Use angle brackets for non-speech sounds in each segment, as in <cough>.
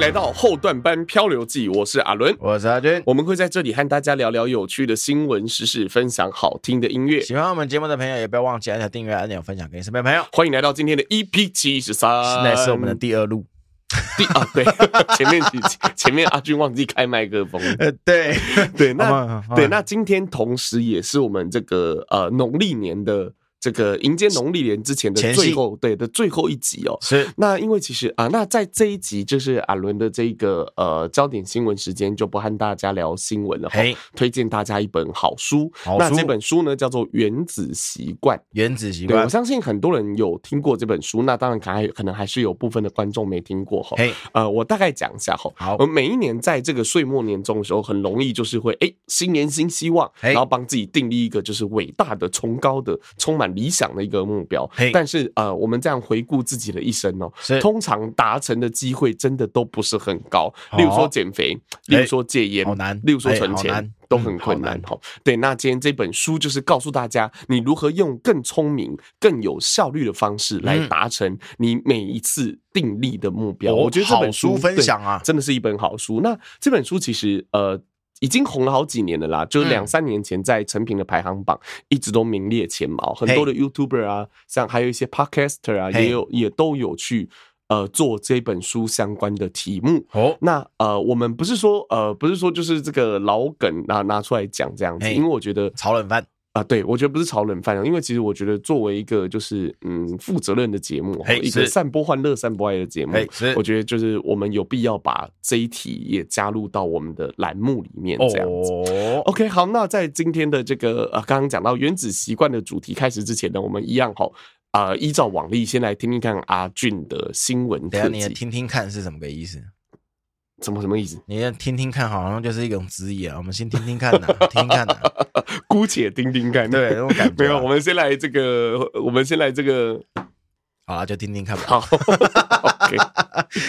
来到后段班漂流记，我是阿伦，我是阿军，我们会在这里和大家聊聊有趣的新闻时事，分享好听的音乐。喜欢我们节目的朋友，也不要忘记按下订阅按钮，分享给身边朋友。欢迎来到今天的 EP 七十三，现在是我们的第二路。第啊，<laughs> 对，前面几前面阿军忘记开麦克风，<laughs> 呃，对对，那对，那今天同时也是我们这个呃农历年的。这个迎接农历年之前的最后，对的最后一集哦。是。那因为其实啊，那在这一集就是阿伦的这个呃焦点新闻时间，就不和大家聊新闻了。嘿，推荐大家一本好书。好书。那这本书呢，叫做《原子习惯》。原子习惯。对，我相信很多人有听过这本书。那当然，可还可能还是有部分的观众没听过哈。嘿。呃，我大概讲一下哈。好。我每一年在这个岁末年终的时候，很容易就是会哎，新年新希望，然后帮自己订立一个就是伟大的、崇高的、充满。理想的一个目标，但是呃，我们这样回顾自己的一生哦，通常达成的机会真的都不是很高。例如说减肥，例如说戒烟，好难；例如说存钱，都很困难。哈，对。那今天这本书就是告诉大家，你如何用更聪明、更有效率的方式来达成你每一次定立的目标。我觉得这本书分享啊，真的是一本好书。那这本书其实呃。已经红了好几年了啦，就是两三年前在成品的排行榜一直都名列前茅，很多的 YouTuber 啊，像还有一些 Podcaster 啊，也有也都有去呃做这本书相关的题目。哦，那呃，我们不是说呃不是说就是这个老梗拿拿出来讲这样子，因为我觉得炒冷饭。啊，对，我觉得不是炒冷饭，因为其实我觉得作为一个就是嗯负责任的节目，一个散播欢乐、散播爱的节目，我觉得就是我们有必要把这一题也加入到我们的栏目里面，这样子。OK，好，那在今天的这个呃刚刚讲到原子习惯的主题开始之前呢，我们一样哈啊，依照往例，先来听听看阿俊的新闻。等下你听听看是什么个意思？什么什么意思？你要听听看，好像就是一种职业啊。我们先听听看呐，<laughs> 听听看呐，<laughs> 姑且听听看。对，那种感觉。<laughs> 没有，我们先来这个，我们先来这个。好了，就听听看吧。好。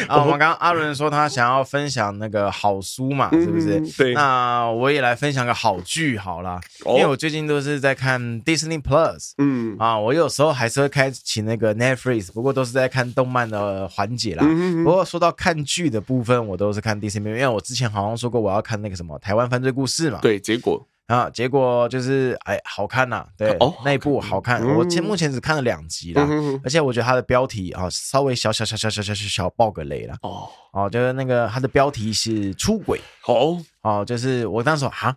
啊，<laughs> 我们刚刚阿伦说他想要分享那个好书嘛，是不是？对。那我也来分享个好剧好了，因为我最近都是在看 Disney Plus。嗯。啊，我有时候还是会开启那个 Netflix，不过都是在看动漫的环节啦。不过说到看剧的部分，我都是看 Disney，因为我之前好像说过我要看那个什么台湾犯罪故事嘛。对，结果。啊，结果就是哎，好看呐、啊，对，哦，那一部好看，嗯、我前目前只看了两集啦，嗯、而且我觉得它的标题啊，稍微小小小小小小小小爆个雷了，哦，哦，就是那个它的标题是出轨，哦，哦，就是我当时说啊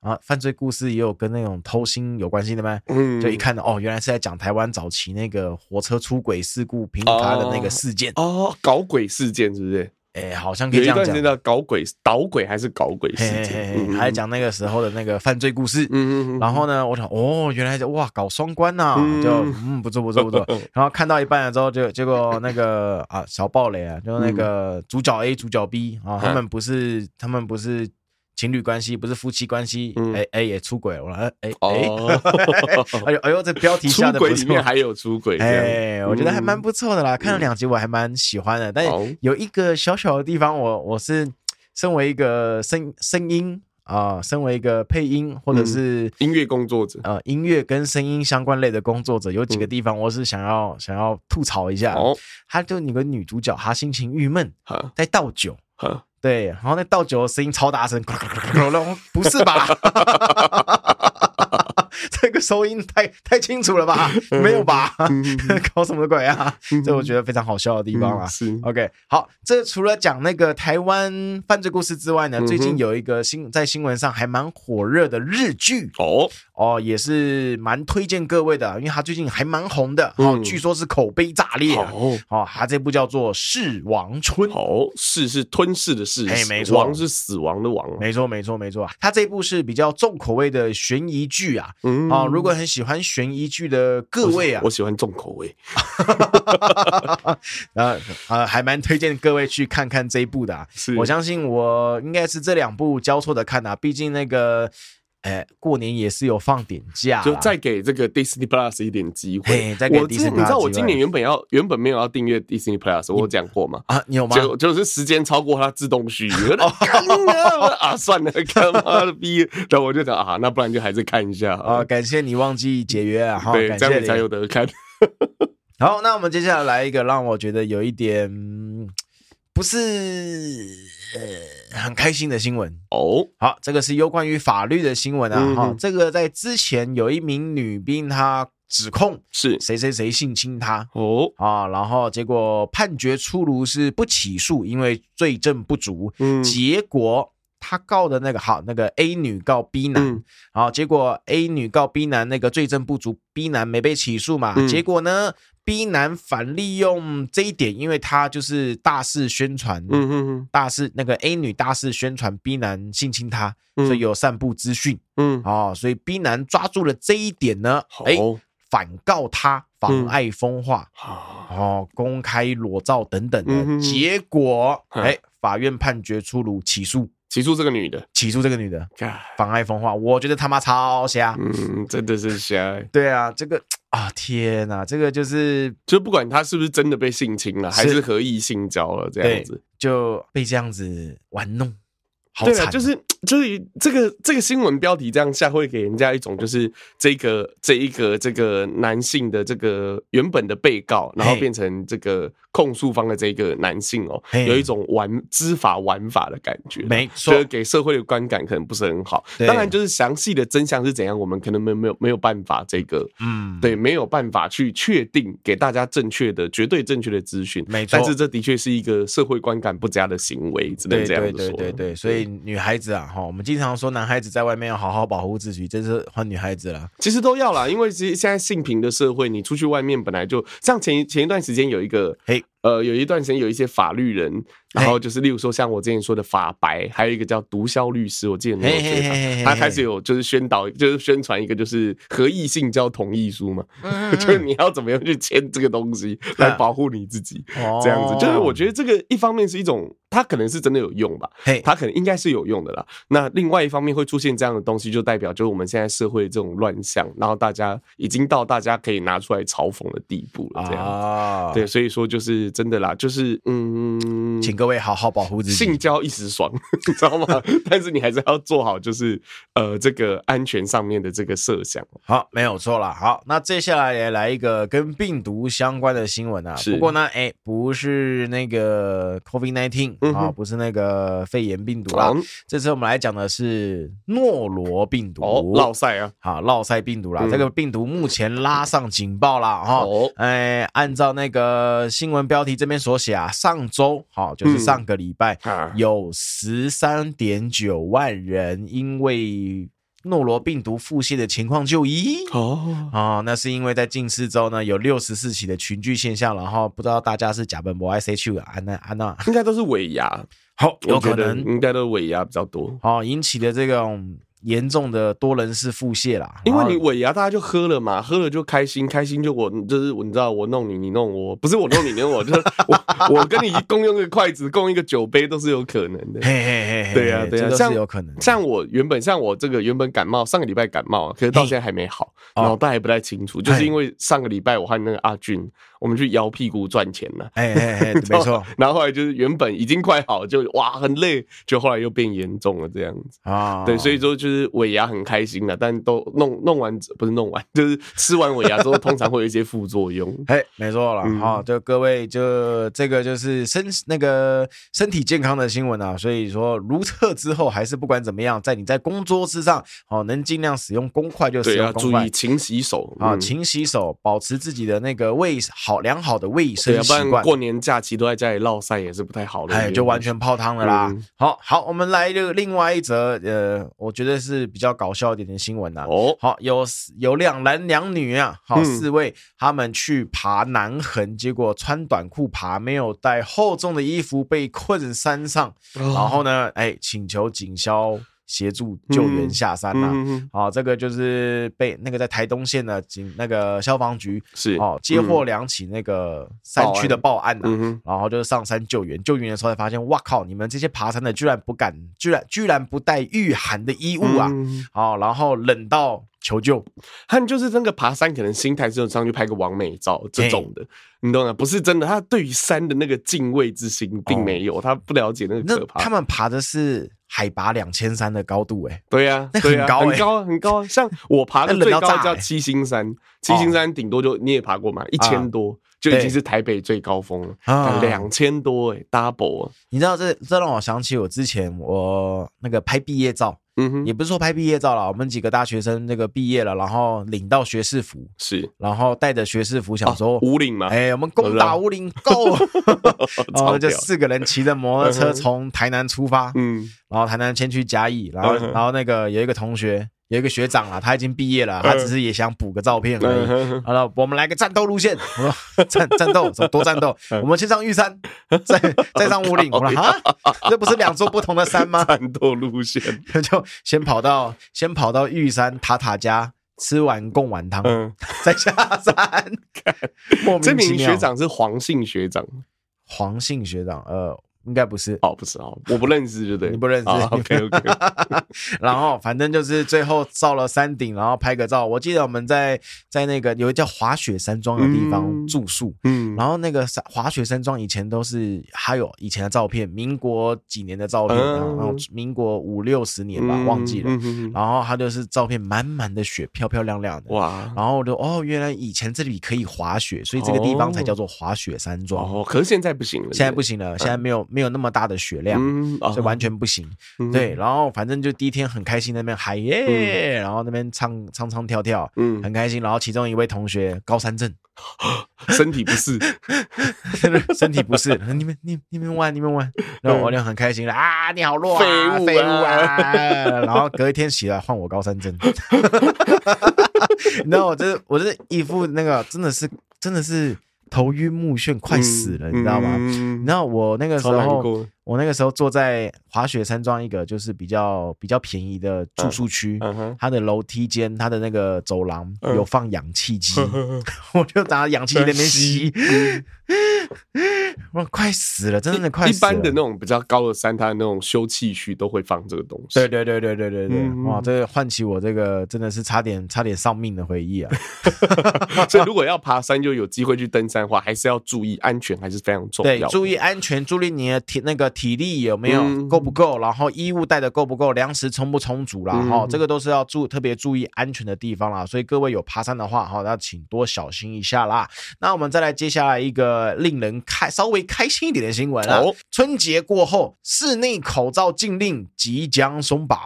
啊，犯罪故事也有跟那种偷心有关系的吗？嗯，就一看到哦，原来是在讲台湾早期那个火车出轨事故平塌的那个事件，哦，搞鬼事件是不是？哎、欸，好像可以这样讲。叫搞鬼、捣鬼还是搞鬼事件？嗯、还讲那个时候的那个犯罪故事。嗯。然后呢，我想，哦，原来哇，搞双关呐、啊，嗯、就嗯，不错不错不错。<laughs> 然后看到一半了之后，就结果那个啊，小暴雷啊，就那个主角 A、主角 B 啊，他们不是，他们不是。情侣关系不是夫妻关系，哎哎也出轨了，我说哎哎。哎 <laughs> 呦哎呦，这标题下的里面还有出轨，哎，我觉得还蛮不错的啦，看了两集我还蛮喜欢的，但有一个小小的地方，我我是身为一个声声音啊，身为一个配音或者是音乐工作者。啊，音乐跟声音相关类的工作者，有几个地方我是想要想要吐槽一下，哦，他就你个女主角，她心情郁闷，在倒酒。对，然后那倒酒的声音超大声，<laughs> 不是吧？<laughs> 这个收音太太清楚了吧？没有吧？<laughs> 搞什么鬼啊？这我觉得非常好笑的地方啊。是 OK，好，这除了讲那个台湾犯罪故事之外呢，最近有一个新在新闻上还蛮火热的日剧哦哦，也是蛮推荐各位的，因为他最近还蛮红的哦，据说是口碑炸裂哦哦，他这部叫做《噬王春》哦，噬是吞噬的噬，哎，没错，王是死亡的王，没错没错没错，他这部是比较重口味的悬疑剧啊。嗯啊，如果很喜欢悬疑剧的各位啊，我喜欢重口味，<laughs> 啊啊，还蛮推荐各位去看看这一部的啊。是我相信我应该是这两部交错的看啊，毕竟那个。哎，过年也是有放点假，就再给这个 Disney Plus 一点机会。再给 Disney Plus，你知道我今年原本要原本没有要订阅 Disney Plus，我讲过吗？啊，你有吗？就就是时间超过它自动续约。<laughs> 啊，算了，干嘛的逼？然后我就讲啊，那不然就还是看一下啊。感谢你忘记解约啊，好，对，这样你才有得看。<laughs> 好，那我们接下来来一个让我觉得有一点。不是呃很开心的新闻哦。好，这个是有关于法律的新闻啊。哈、嗯，这个在之前有一名女兵，她指控是谁谁谁性侵她哦啊，然后结果判决出炉是不起诉，因为罪证不足。嗯，结果。他告的那个好，那个 A 女告 B 男，嗯、好，结果 A 女告 B 男那个罪证不足，B 男没被起诉嘛？嗯、结果呢，B 男反利用这一点，因为他就是大肆宣传，嗯嗯嗯，大肆那个 A 女大肆宣传 B 男性侵她，嗯、所以有散布资讯，嗯，哦，所以 B 男抓住了这一点呢，哎、哦，反告他妨碍风化，嗯、哦，公开裸照等等的，嗯、结果，哎，法院判决出炉，起诉。起诉这个女的，起诉这个女的，妨碍风化，我觉得他妈超瞎，嗯，真的是瞎。对啊，这个啊，天哪，这个就是，就不管他是不是真的被性侵了，是。还是合意性交了，这样子。就被这样子玩弄，好惨，就是。就是这个这个新闻标题这样下，会给人家一种就是这个这一个这个男性的这个原本的被告，然后变成这个控诉方的这个男性哦，有一种玩知法玩法的感觉，没错，就是给社会的观感可能不是很好。当然，就是详细的真相是怎样，我们可能没有没有没有办法这个，嗯，对，没有办法去确定给大家正确的绝对正确的资讯，没错。但是这的确是一个社会观感不佳的行为，只能这样说。对对对对，所以女孩子啊。好，我们经常说男孩子在外面要好好保护自己，这是换女孩子了。其实都要啦，因为其实现在性平的社会，你出去外面本来就像前前一段时间有一个嘿。呃，有一段时间有一些法律人，然后就是例如说像我之前说的法白，还有一个叫毒枭律师，我记得你有追他，他开始有就是宣导，就是宣传一个就是合意性交同意书嘛，<laughs> 就是你要怎么样去签这个东西来保护你自己，这样子，就是我觉得这个一方面是一种，它可能是真的有用吧，它可能应该是有用的啦。那另外一方面会出现这样的东西，就代表就是我们现在社会这种乱象，然后大家已经到大家可以拿出来嘲讽的地步了，这样子，对，所以说就是。真的啦，就是嗯，请各位好好保护自己。性交一时爽，<laughs> 你知道吗？<laughs> 但是你还是要做好，就是呃，这个安全上面的这个设想。好，没有错了。好，那接下来也来一个跟病毒相关的新闻啊。不过呢，哎、欸，不是那个 COVID-19 啊、不是那个肺炎病毒啊。嗯、这次我们来讲的是诺罗病毒，哦，烙赛啊，好，落塞病毒啦。嗯、这个病毒目前拉上警报了哈。哦，哎、欸，按照那个新闻标。标题这边所写啊，上周好，就是上个礼拜，有十三点九万人因为诺罗病毒腹泻的情况就医。哦。啊，那是因为在近四周呢有六十四起的群聚现象，然后不知道大家是甲苯博爱 C 去安娜安娜，应该都是尾牙，好有可能。应该都是尾牙比较多，好引起的这种。严重的多人式腹泻啦，因为你尾牙大家就喝了嘛，喝了就开心，开心就我就是你知道我弄你，你弄我，不是我弄你，你弄我，就是 <laughs> 我我跟你共用一个筷子，共一个酒杯都是有可能的。嘿嘿嘿，对呀对呀，这是有可能。像我原本像我这个原本感冒，上个礼拜感冒，可是到现在还没好，脑袋还不太清楚，就是因为上个礼拜我和那个阿俊。我们去摇屁股赚钱了，哎哎哎，<laughs> 没错。然后后来就是原本已经快好，就哇很累，就后来又变严重了这样子啊。对，所以说就是尾牙很开心了，但都弄弄完不是弄完，就是吃完尾牙之后，通常会有一些副作用。<laughs> 哎，没错了，好，就各位就这个就是身那个身体健康的新闻啊。所以说如厕之后，还是不管怎么样，在你在工作之上，哦，能尽量使用公筷就使用公筷，注意勤洗手啊，勤洗手，保持自己的那个胃好。好良好的卫生习惯，要不然过年假期都在家里落晒也是不太好的。哎，就完全泡汤了啦。嗯、好好，我们来这个另外一则，呃，我觉得是比较搞笑一点的新闻呐、啊。哦，好，有有两男两女啊，好，四位、嗯、他们去爬南横，结果穿短裤爬，没有带厚重的衣服，被困山上。哦、然后呢，哎，请求警消。协助救援下山呐、啊，好、嗯嗯。哦，这个就是被那个在台东县的警那个消防局是哦接获两起那个山区的报案呐、然后就是上山救援，救援的时候才发现，哇靠，你们这些爬山的居然不敢，居然居然不带御寒的衣物啊，好、然后冷到求救，他们就是那个爬山，可能心态是上去拍个完美照这种的，你懂吗？不是真的，他对于山的那个敬畏之心并没有，他不了解那个可怕。他们爬的是海拔两千三的高度，哎，对呀，那很高，很高，很高。<laughs> 像我爬的最高叫七星山，七星山顶多就你也爬过嘛，一千多就已经是台北最高峰了，两千多哎，double。你知道这这让我想起我之前我那个拍毕业照。嗯哼，也不是说拍毕业照了，我们几个大学生那个毕业了，然后领到学士服，是，然后带着学士服，想说五岭嘛，哎，我们攻打五岭，Go！然后就四个人骑着摩托车从台南出发，嗯，然后台南先去嘉义，然后然后那个有一个同学。有一个学长啊，他已经毕业了，他只是也想补个照片而已。好了，我们来个战斗路线，<laughs> 我说战战斗，多战斗？我们先上玉山，再再上五岭。<laughs> 我说啊，这不是两座不同的山吗？战斗路线，<laughs> 就先跑到先跑到玉山塔塔家吃完贡丸汤，再下山。这名学长是黄姓学长，黄姓学长，呃。应该不是哦，不是哦，我不认识，对不对？你不认识，OK OK。然后反正就是最后到了山顶，然后拍个照。我记得我们在在那个有一个叫滑雪山庄的地方住宿，嗯，然后那个山滑雪山庄以前都是还有以前的照片，民国几年的照片，然后民国五六十年吧，忘记了。然后它就是照片满满的雪，漂漂亮亮的哇。然后我就哦，原来以前这里可以滑雪，所以这个地方才叫做滑雪山庄。哦，可是现在不行了，现在不行了，现在没有。没有那么大的血量，所以完全不行。对，然后反正就第一天很开心，那边嗨耶，然后那边唱唱唱跳跳，嗯，很开心。然后其中一位同学高山症，<laughs> 身体不适，<laughs> 身体不适。你们你你们玩你们玩，然后我就很开心了啊！你好弱啊，废物废物啊！<laughs> 然后隔一天起来换我高山症，你知道我这我这一副那个真的是真的是。头晕目眩，快死了，嗯、你知道吗？嗯、你知道我那个时候，我那个时候坐在滑雪山庄一个就是比较比较便宜的住宿区，嗯嗯、它的楼梯间，它的那个走廊有放氧气机，嗯、<laughs> 我就拿氧气机在那边吸。<laughs> 我快死了，真的快死了。一般的那种比较高的山，它的那种休憩区都会放这个东西。对对对对对对对，嗯、哇，这个唤起我这个真的是差点差点丧命的回忆啊！<laughs> 所以如果要爬山，就有机会去登山的话，还是要注意安全，还是非常重要。对，注意安全，注意你的体那个体力有没有够不够，然后衣物带的够不够，粮食充不充足啦。哈，这个都是要注特别注意安全的地方啦。所以各位有爬山的话，哈，那请多小心一下啦。那我们再来接下来一个令人开稍微开心一点的新闻啊！哦、春节过后，室内口罩禁令即将松绑。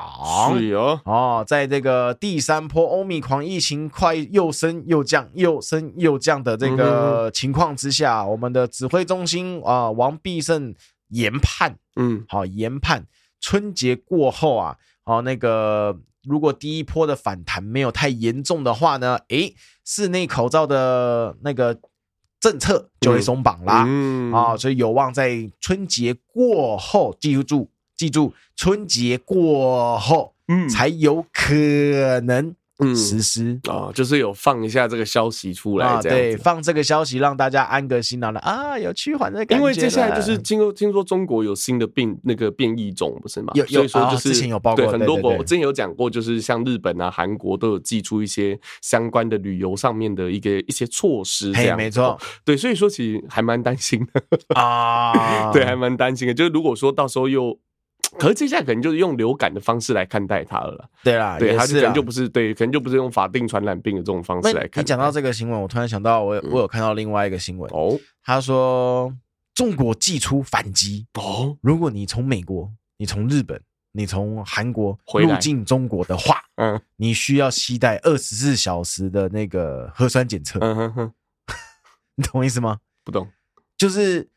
是哦，哦，在这个第三波欧米狂疫情快又升又降、又升又降的这个情况之下，嗯、我们的指挥中心啊、呃，王必胜研判，嗯，好研判春节过后啊，好、哦、那个如果第一波的反弹没有太严重的话呢，诶，室内口罩的那个。政策就会松绑啦，嗯嗯、啊，所以有望在春节过后，记住，记住，春节过后，嗯，才有可能。嗯，实施啊，就是有放一下这个消息出来，这样对，放这个消息让大家安个心，然后啊，有趋缓的感觉。因为接下来就是听说，听说中国有新的病，那个变异种不是吗？有，有，所以说就是之前有报过，很多国，我之前有讲过，就是像日本啊、韩国都有寄出一些相关的旅游上面的一个一些措施，这样没错。对，所以说其实还蛮担心的啊，<laughs> 对，还蛮担心的。就是如果说到时候又。可是接下来可能就是用流感的方式来看待它了。对啦，对，它可能就不是对，可能就不是用法定传染病的这种方式来看。你讲到这个新闻，我突然想到我，我我有看到另外一个新闻哦，他说中国祭出反击哦，如果你从美国、你从日本、你从韩国入境中国的话，嗯，你需要携带二十四小时的那个核酸检测。嗯哼哼，<laughs> 你懂我意思吗？不懂，就是。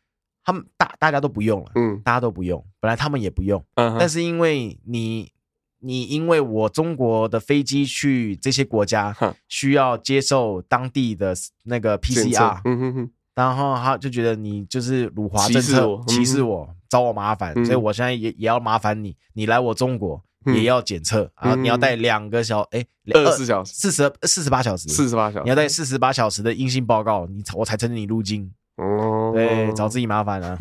他们大大家都不用了，嗯，大家都不用，本来他们也不用，嗯，但是因为你你因为我中国的飞机去这些国家，需要接受当地的那个 PCR，嗯哼哼，然后他就觉得你就是辱华政策，歧视我，找我麻烦，所以我现在也也要麻烦你，你来我中国也要检测，然后你要带两个小哎二十四小时，四十四十八小时，四十八小时，你要带四十八小时的阴性报告，你我才承认你入境。哦。哦，对，找自己麻烦啊，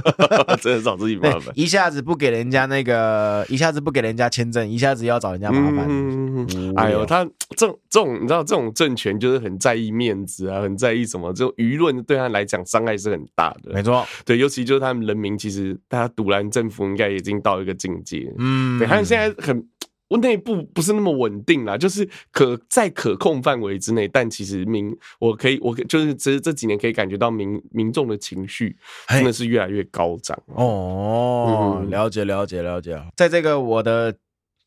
<laughs> 真的找自己麻烦，一下子不给人家那个，一下子不给人家签证，一下子要找人家麻烦。嗯、哎呦，他这种这种，你知道，这种政权就是很在意面子啊，很在意什么？这种舆论对他来讲伤害是很大的。没错，对，尤其就是他们人民，其实大家独揽政府应该已经到一个境界。嗯，对，他们现在很。我内部不是那么稳定啦，就是可在可控范围之内，但其实民我可以我就是其实这几年可以感觉到民民众的情绪真的是越来越高涨哦、嗯，了解了解了解，在这个我的。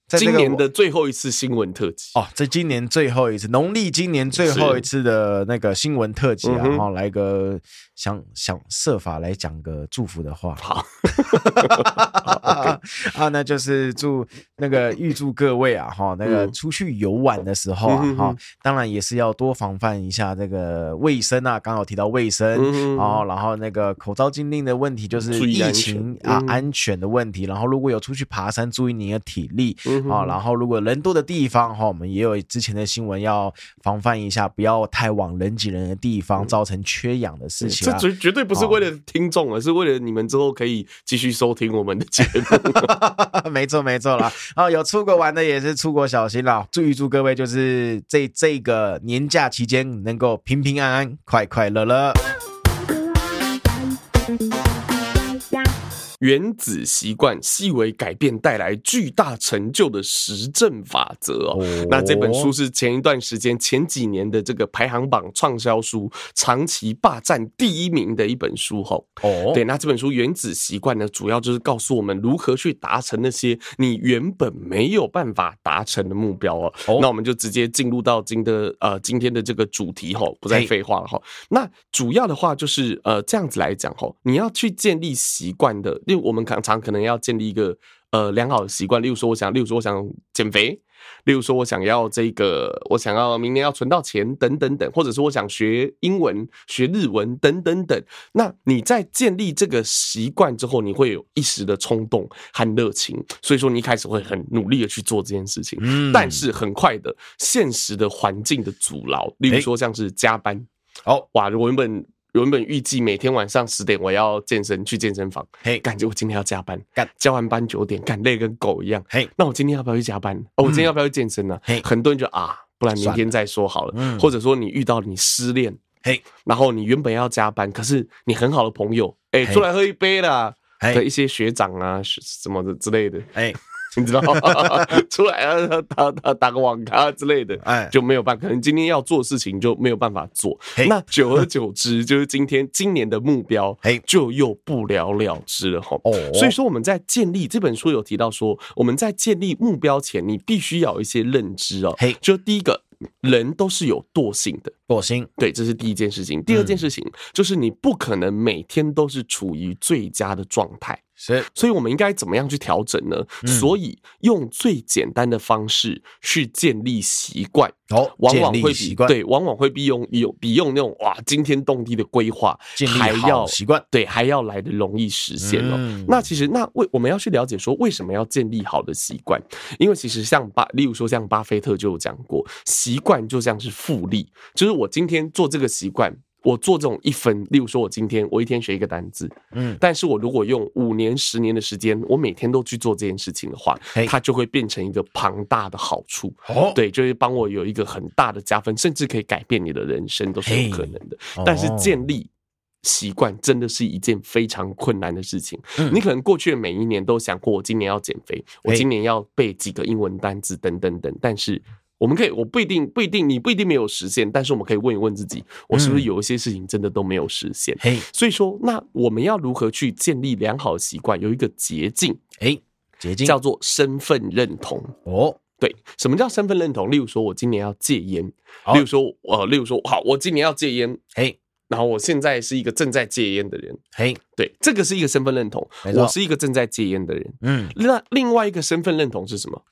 今年的最后一次新闻特辑哦，在今年最后一次，农历今年最后一次的那个新闻特辑啊，然后来个想想设法来讲个祝福的话，好。啊，那就是祝那个预祝各位啊哈，那个出去游玩的时候啊哈，当然也是要多防范一下这个卫生啊，刚好提到卫生，然后然后那个口罩禁令的问题，就是疫情啊安全的问题，然后如果有出去爬山，注意你的体力。啊，然后如果人多的地方哈，我们也有之前的新闻要防范一下，不要太往人挤人的地方，造成缺氧的事情。这绝绝对不是为了听众，而是为了你们之后可以继续收听我们的节目。<laughs> 没错，没错啦。啊，有出国玩的也是出国小心啦。祝一祝各位就是这这个年假期间能够平平安安、快快乐乐。原子习惯，细微改变带来巨大成就的实证法则哦。那这本书是前一段时间前几年的这个排行榜畅销书，长期霸占第一名的一本书吼。哦，对，那这本书《原子习惯》呢，主要就是告诉我们如何去达成那些你原本没有办法达成的目标哦。那我们就直接进入到今的呃今天的这个主题吼，不再废话了哈。那主要的话就是呃这样子来讲吼，你要去建立习惯的。因为我们常常可能要建立一个呃良好的习惯，例如说我想，例如说我想减肥，例如说我想要这个，我想要明年要存到钱等等等，或者是我想学英文、学日文等等等。那你在建立这个习惯之后，你会有一时的冲动和热情，所以说你一开始会很努力的去做这件事情。嗯，但是很快的，现实的环境的阻挠，例如说像是加班。好，哇，我原本。原本预计每天晚上十点我要健身，去健身房，嘿，感觉我今天要加班，干。加完班九点，干累跟狗一样，嘿，那我今天要不要去加班？哦，我今天要不要去健身呢？嘿，很多人就啊，不然明天再说好了。或者说你遇到你失恋，嘿，然后你原本要加班，可是你很好的朋友，哎，出来喝一杯啦，的一些学长啊，什么的之类的，哎。<laughs> 你知道吗？<laughs> 出来啊，打打打个网咖之类的，哎，就没有办法。可能今天要做事情就没有办法做。那久而久之，就是今天今年的目标，哎，就又不了了之了哈。哦，所以说我们在建立这本书有提到说，我们在建立目标前，你必须要有一些认知哦。嘿，就第一个，人都是有惰性的，惰性，对，这是第一件事情。第二件事情就是你不可能每天都是处于最佳的状态。是，所以我们应该怎么样去调整呢？嗯、所以用最简单的方式去建立习惯，哦，往往会比对，往往会比用有比用那种哇惊天动地的规划还要习惯，对，还要来的容易实现哦。嗯、那其实那为我们要去了解说为什么要建立好的习惯？因为其实像巴，例如说像巴菲特就有讲过，习惯就像是复利，就是我今天做这个习惯。我做这种一分，例如说，我今天我一天学一个单字，嗯，但是我如果用五年、十年的时间，我每天都去做这件事情的话，它就会变成一个庞大的好处，哦，对，就是帮我有一个很大的加分，甚至可以改变你的人生，都是有可能的。但是建立习惯真的是一件非常困难的事情。你可能过去的每一年都想过，我今年要减肥，我今年要背几个英文单字，等等等，但是。我们可以，我不一定不一定，你不一定没有实现，但是我们可以问一问自己，我是不是有一些事情真的都没有实现？嘿，所以说，那我们要如何去建立良好的习惯？有一个捷径，哎，捷径叫做身份认同。哦，对，什么叫身份认同？例如说，我今年要戒烟，例如说，呃，例如说，好，我今年要戒烟，嘿，然后我现在是一个正在戒烟的人，嘿，对，这个是一个身份认同，我是一个正在戒烟的人。嗯，那另外一个身份认同是什么？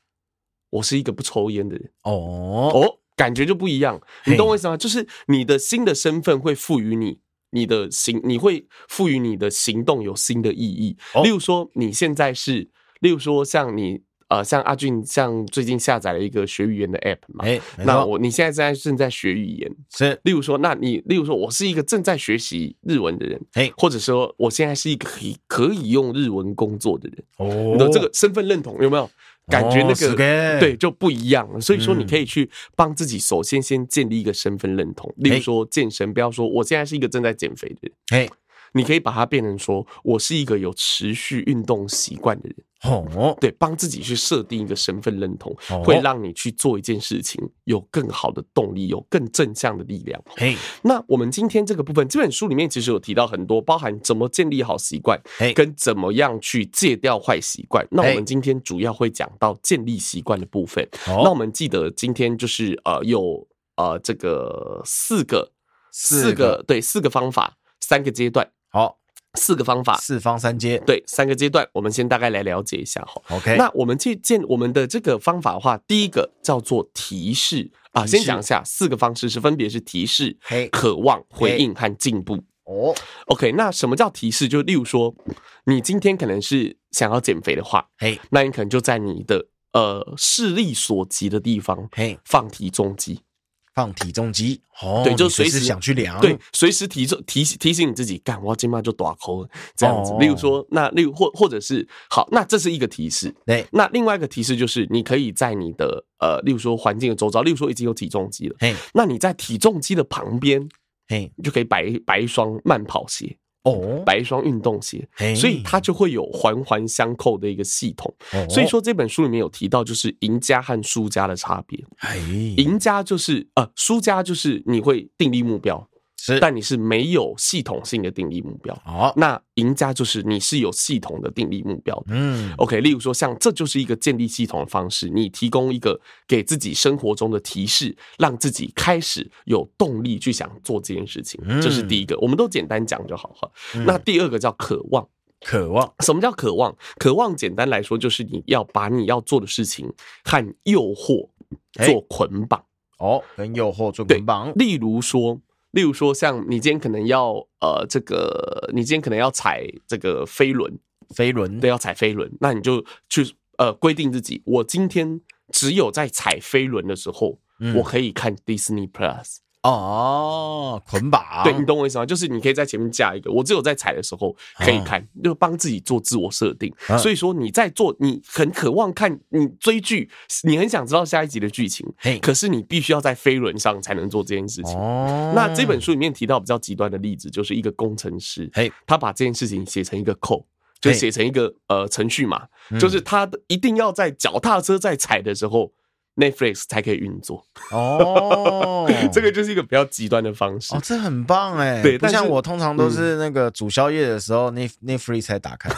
我是一个不抽烟的人。哦。哦，感觉就不一样，你懂我意思吗？就是你的新的身份会赋予你你的行，你会赋予你的行动有新的意义。例如说，你现在是，例如说像你呃，像阿俊像最近下载了一个学语言的 app 嘛，哎，那我你现在在正在学语言，是，例如说，那你例如说我是一个正在学习日文的人，哎，或者说我现在是一个可以可以用日文工作的人，哦，你的这个身份认同有没有？感觉那个对就不一样了，所以说你可以去帮自己首先先建立一个身份认同，例如说健身，不要说我现在是一个正在减肥的人，哎，你可以把它变成说我是一个有持续运动习惯的人。哦，对，帮自己去设定一个身份认同，会让你去做一件事情有更好的动力，有更正向的力量。嘿，那我们今天这个部分，这本书里面其实有提到很多，包含怎么建立好习惯，跟怎么样去戒掉坏习惯。那我们今天主要会讲到建立习惯的部分。那我们记得今天就是呃有呃这个四个四个对四个方法，三个阶段。好。四个方法，四方三阶，对，三个阶段，我们先大概来了解一下哈。OK，那我们去建我们的这个方法的话，第一个叫做提示啊，先讲一下四个方式是分别是提示、渴望、回应和进步。哦，OK，那什么叫提示？就例如说，你今天可能是想要减肥的话，嘿，那你可能就在你的呃视力所及的地方，嘿，放体重机。放体重机，哦，对，就随时想去量，对，随时提重提提醒你自己，干，我今晚就大口这样子。例如说，那例如或或者是好，那这是一个提示。对，那另外一个提示就是，你可以在你的呃，例如说环境的周遭，例如说已经有体重机了，嘿，那你在体重机的旁边，嘿，你就可以摆摆一双慢跑鞋。哦，摆一双运动鞋，所以它就会有环环相扣的一个系统。所以说这本书里面有提到，就是赢家和输家的差别。赢家就是呃，输家就是你会订立目标。是，但你是没有系统性的定义目标。好，那赢家就是你是有系统的定义目标的。嗯，OK，例如说像这就是一个建立系统的方式，你提供一个给自己生活中的提示，让自己开始有动力去想做这件事情。这是第一个，我们都简单讲就好哈。那第二个叫渴望，渴望，什么叫渴望？渴望简单来说就是你要把你要做的事情和诱惑做捆绑。哦，跟诱惑做捆绑。例如说。例如说，像你今天可能要呃，这个你今天可能要踩这个飞轮，飞轮对，要踩飞轮，那你就去呃规定自己，我今天只有在踩飞轮的时候，嗯、我可以看 Disney Plus。哦，捆绑，对，你懂我意思吗？就是你可以在前面架一个，我只有在踩的时候可以看，就帮自己做自我设定。所以说你在做，你很渴望看，你追剧，你很想知道下一集的剧情，可是你必须要在飞轮上才能做这件事情。那这本书里面提到比较极端的例子，就是一个工程师，他把这件事情写成一个 code，就写成一个呃程序嘛，就是他一定要在脚踏车在踩的时候。Netflix 才可以运作。哦，<laughs> 这个就是一个比较极端的方式。哦，这很棒哎，对，不像我通常都是那个煮宵夜的时候，那 Netflix 才打开，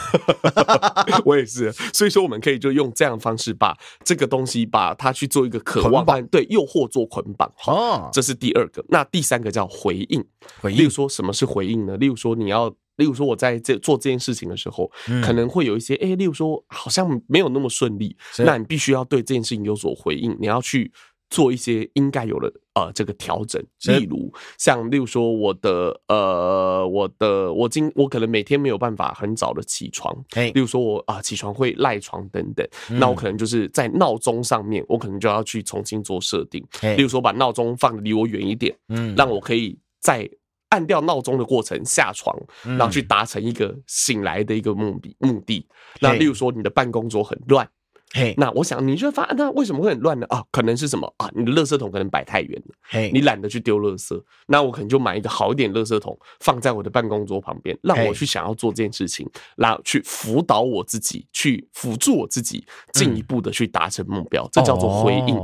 <laughs> 我也是，所以说我们可以就用这样的方式把这个东西把它去做一个渴望，对，诱惑做捆绑。哦，这是第二个，那第三个叫回应，回应，例如说什么是回应呢？例如说你要。例如说，我在这做这件事情的时候，可能会有一些，哎，例如说，好像没有那么顺利，那你必须要对这件事情有所回应，你要去做一些应该有的呃这个调整。例如，像例如说，我的呃，我的我今我可能每天没有办法很早的起床，例如说我啊起床会赖床等等，那我可能就是在闹钟上面，我可能就要去重新做设定。例如说，把闹钟放得离我远一点，嗯，让我可以在。按掉闹钟的过程，下床，然后去达成一个醒来的一个目的目的。那例如说，你的办公桌很乱。嘿，那我想你就会发现，那为什么会很乱呢？啊，可能是什么啊？你的垃圾桶可能摆太远了，嘿，你懒得去丢垃圾，那我可能就买一个好一点垃圾桶放在我的办公桌旁边，让我去想要做这件事情，然后去辅导我自己，去辅助我自己进一步的去达成目标，这叫做回应。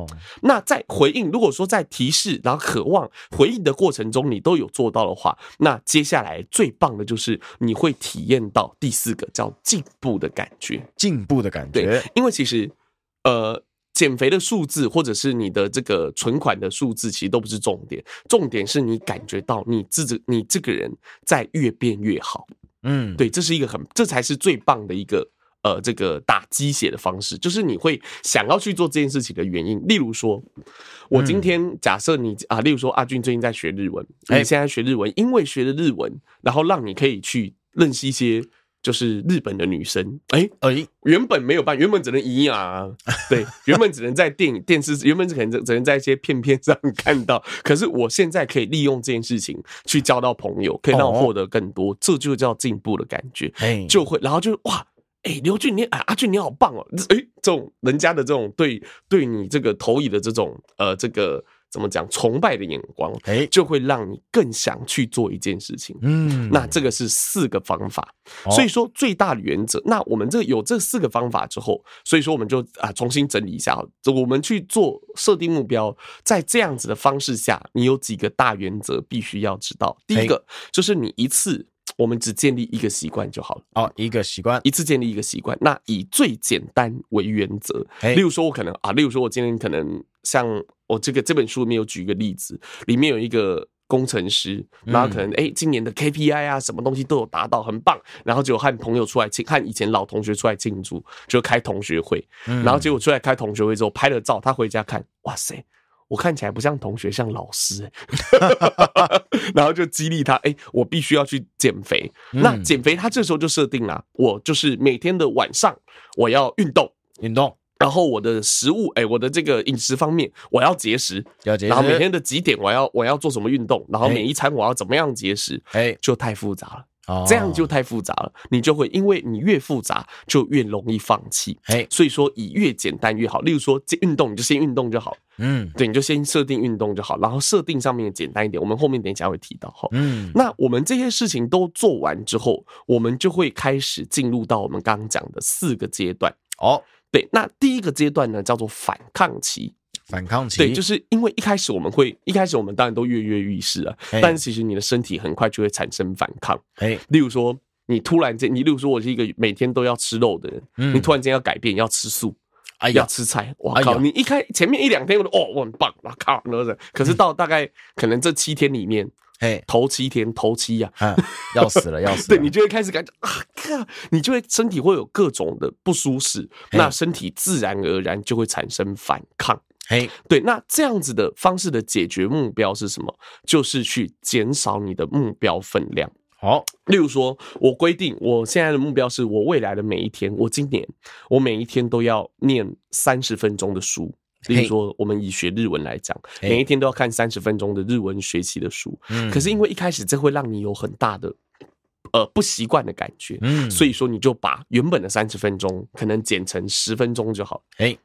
那在回应，如果说在提示然后渴望回应的过程中，你都有做到的话，那接下来最棒的就是你会体验到第四个叫进步的感觉，进步的感觉，对，因为其实。呃，减肥的数字或者是你的这个存款的数字，其实都不是重点，重点是你感觉到你自己，你这个人在越变越好。嗯，对，这是一个很，这才是最棒的一个呃，这个打鸡血的方式，就是你会想要去做这件事情的原因。例如说，我今天假设你啊，例如说阿俊最近在学日文，你现在学日文，因为学了日文，然后让你可以去认识一些。就是日本的女生，哎哎，原本没有办，原本只能营养啊，<laughs> 对，原本只能在电影、电视，原本只可能只能在一些片片上看到。可是我现在可以利用这件事情去交到朋友，可以让我获得更多，这就叫进步的感觉。哎，就会，然后就哇，哎，刘俊你，哎，阿俊你好棒哦，哎，这种人家的这种对对你这个投以的这种呃这个。怎么讲？崇拜的眼光，哎，就会让你更想去做一件事情。嗯，那这个是四个方法。所以说最大的原则，那我们这有这四个方法之后，所以说我们就啊重新整理一下。我们去做设定目标，在这样子的方式下，你有几个大原则必须要知道。第一个就是你一次我们只建立一个习惯就好了。哦，一个习惯，一次建立一个习惯。那以最简单为原则。例如说，我可能啊，例如说，我今天可能像。我这个这本书里面有举一个例子，里面有一个工程师，然后可能哎、欸，今年的 KPI 啊，什么东西都有达到，很棒。然后就和朋友出来庆，和以前老同学出来庆祝，就开同学会。然后结果出来开同学会之后，拍了照，他回家看，哇塞，我看起来不像同学，像老师。<laughs> 然后就激励他，哎，我必须要去减肥。那减肥，他这时候就设定了，我就是每天的晚上我要运动，运动。然后我的食物，哎，我的这个饮食方面，我要节食，要节食。然后每天的几点我要我要做什么运动，然后每一餐我要怎么样节食，哎，就太复杂了。哦，这样就太复杂了，你就会因为你越复杂就越容易放弃。哎，所以说以越简单越好。例如说这运动，你就先运动就好。嗯，对，你就先设定运动就好，然后设定上面简单一点。我们后面等一下会提到哈。嗯，那我们这些事情都做完之后，我们就会开始进入到我们刚刚讲的四个阶段。哦。对，那第一个阶段呢，叫做反抗期。反抗期，对，就是因为一开始我们会，一开始我们当然都跃跃欲试啊，但是其实你的身体很快就会产生反抗。哎，例如说，你突然间，你例如说，我是一个每天都要吃肉的人，嗯、你突然间要改变，要吃素，哎，要吃菜，我靠！哎、你一开前面一两天，我都哦，我很棒，我靠，那个，可是到大概可能这七天里面。哎，头七天，头七呀，啊要死了，<laughs> 要死了。对，你就会开始感觉啊，靠，你就会身体会有各种的不舒适，那身体自然而然就会产生反抗。嘿，对，那这样子的方式的解决目标是什么？就是去减少你的目标分量。好，例如说，我规定我现在的目标是我未来的每一天，我今年我每一天都要念三十分钟的书。比如说，我们以学日文来讲，每一天都要看三十分钟的日文学习的书。可是因为一开始这会让你有很大的呃不习惯的感觉，所以说你就把原本的三十分钟可能减成十分钟就好。哎，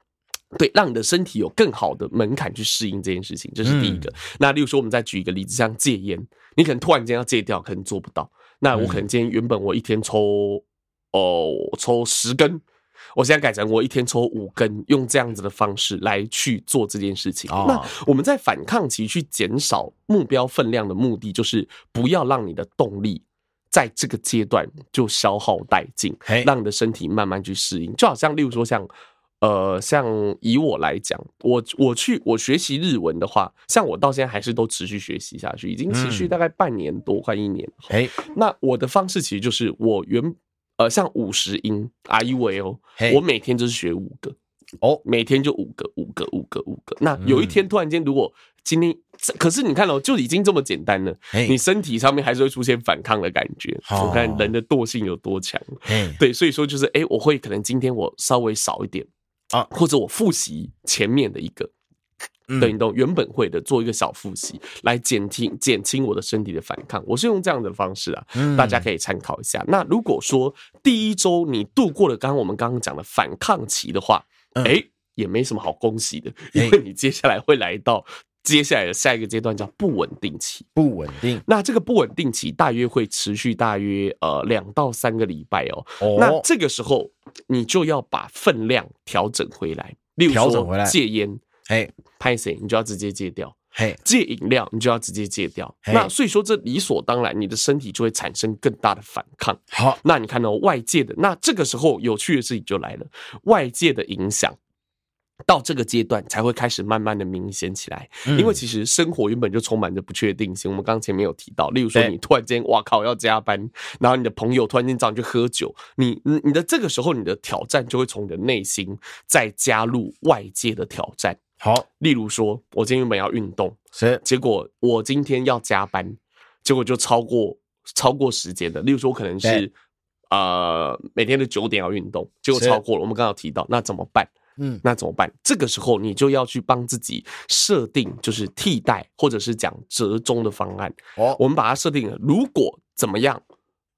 对，让你的身体有更好的门槛去适应这件事情，这是第一个。那例如说，我们再举一个例子，像戒烟，你可能突然间要戒掉，可能做不到。那我可能今天原本我一天抽哦抽十根。我现在改成我一天抽五根，用这样子的方式来去做这件事情。那我们在反抗期去减少目标分量的目的，就是不要让你的动力在这个阶段就消耗殆尽，让你的身体慢慢去适应。就好像，例如说，像呃，像以我来讲，我我去我学习日文的话，像我到现在还是都持续学习下去，已经持续大概半年多，快一年。哎，那我的方式其实就是我原。呃，像五十音啊，u 为哦，我每天就是学五个哦，每天就五个，五个，五个，五个。那有一天突然间，如果今天，可是你看哦，就已经这么简单了，你身体上面还是会出现反抗的感觉。我看人的惰性有多强，对，所以说就是，哎，我会可能今天我稍微少一点啊，或者我复习前面的一个。的运动原本会的做一个小复习，来减轻减轻我的身体的反抗。我是用这样的方式啊，大家可以参考一下。那如果说第一周你度过了刚刚我们刚刚讲的反抗期的话，哎，也没什么好恭喜的，因为你接下来会来到接下来的下一个阶段叫不稳定期。不稳定，那这个不稳定期大约会持续大约呃两到三个礼拜哦。那这个时候你就要把分量调整回来，例如说戒烟。嘿，拍谁你就要直接戒掉。嘿，戒饮料你就要直接戒掉。那所以说这理所当然，你的身体就会产生更大的反抗。好，那你看到外界的，那这个时候有趣的事情就来了，外界的影响。到这个阶段才会开始慢慢的明显起来，因为其实生活原本就充满着不确定性。我们刚刚前面有提到，例如说你突然间哇靠要加班，然后你的朋友突然间找你去喝酒，你你你的这个时候你的挑战就会从你的内心再加入外界的挑战。好，例如说我今天原本要运动，是结果我今天要加班，结果就超过超过时间的。例如说我可能是呃每天的九点要运动，结果超过了，我们刚刚有提到，那怎么办？嗯，那怎么办？这个时候你就要去帮自己设定，就是替代或者是讲折中的方案。哦，我们把它设定了，如果怎么样，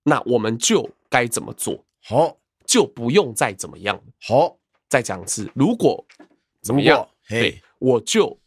那我们就该怎么做？好，就不用再怎么样。好，再讲一次，如果怎么样，对，我就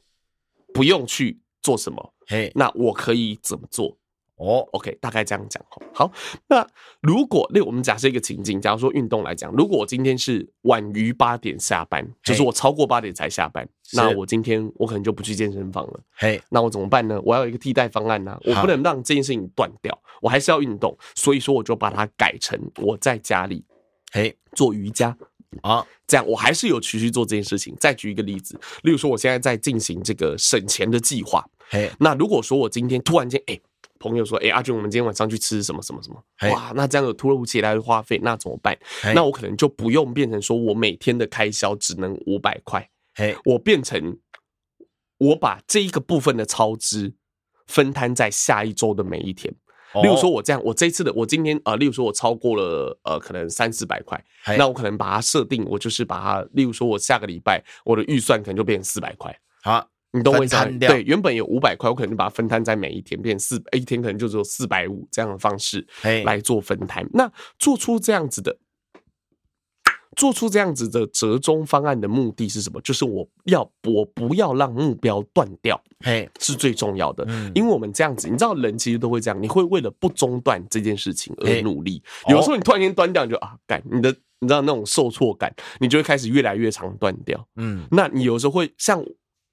不用去做什么。嘿，那我可以怎么做？哦，OK，大概这样讲好，那如果那我们假设一个情境，假如说运动来讲，如果我今天是晚于八点下班，就是我超过八点才下班，那我今天我可能就不去健身房了。嘿，那我怎么办呢？我要有一个替代方案呢、啊，我不能让这件事情断掉，我还是要运动，所以说我就把它改成我在家里，嘿，做瑜伽啊，这样我还是有持续做这件事情。再举一个例子，例如说我现在在进行这个省钱的计划，嘿，那如果说我今天突然间，哎、欸。朋友说：“哎、欸，阿俊，我们今天晚上去吃什么什么什么？哇，那这样有突如其来的花费，那怎么办？那我可能就不用变成说我每天的开销只能五百块，我变成我把这一个部分的超支分摊在下一周的每一天。例如说，我这样，我这一次的我今天呃，例如说我超过了呃，可能三四百块，那我可能把它设定，我就是把它，例如说我下个礼拜我的预算可能就变成四百块。好。”你都会摊掉，对，原本有五百块，我可能就把它分摊在每一天，变四一天可能就只有四百五这样的方式来做分摊。那做出这样子的，做出这样子的折中方案的目的是什么？就是我要我不要让目标断掉，嘿，是最重要的。因为我们这样子，你知道人其实都会这样，你会为了不中断这件事情而努力。有时候你突然间断掉，你就啊，干你的，你知道那种受挫感，你就会开始越来越长断掉。嗯，那你有时候会像。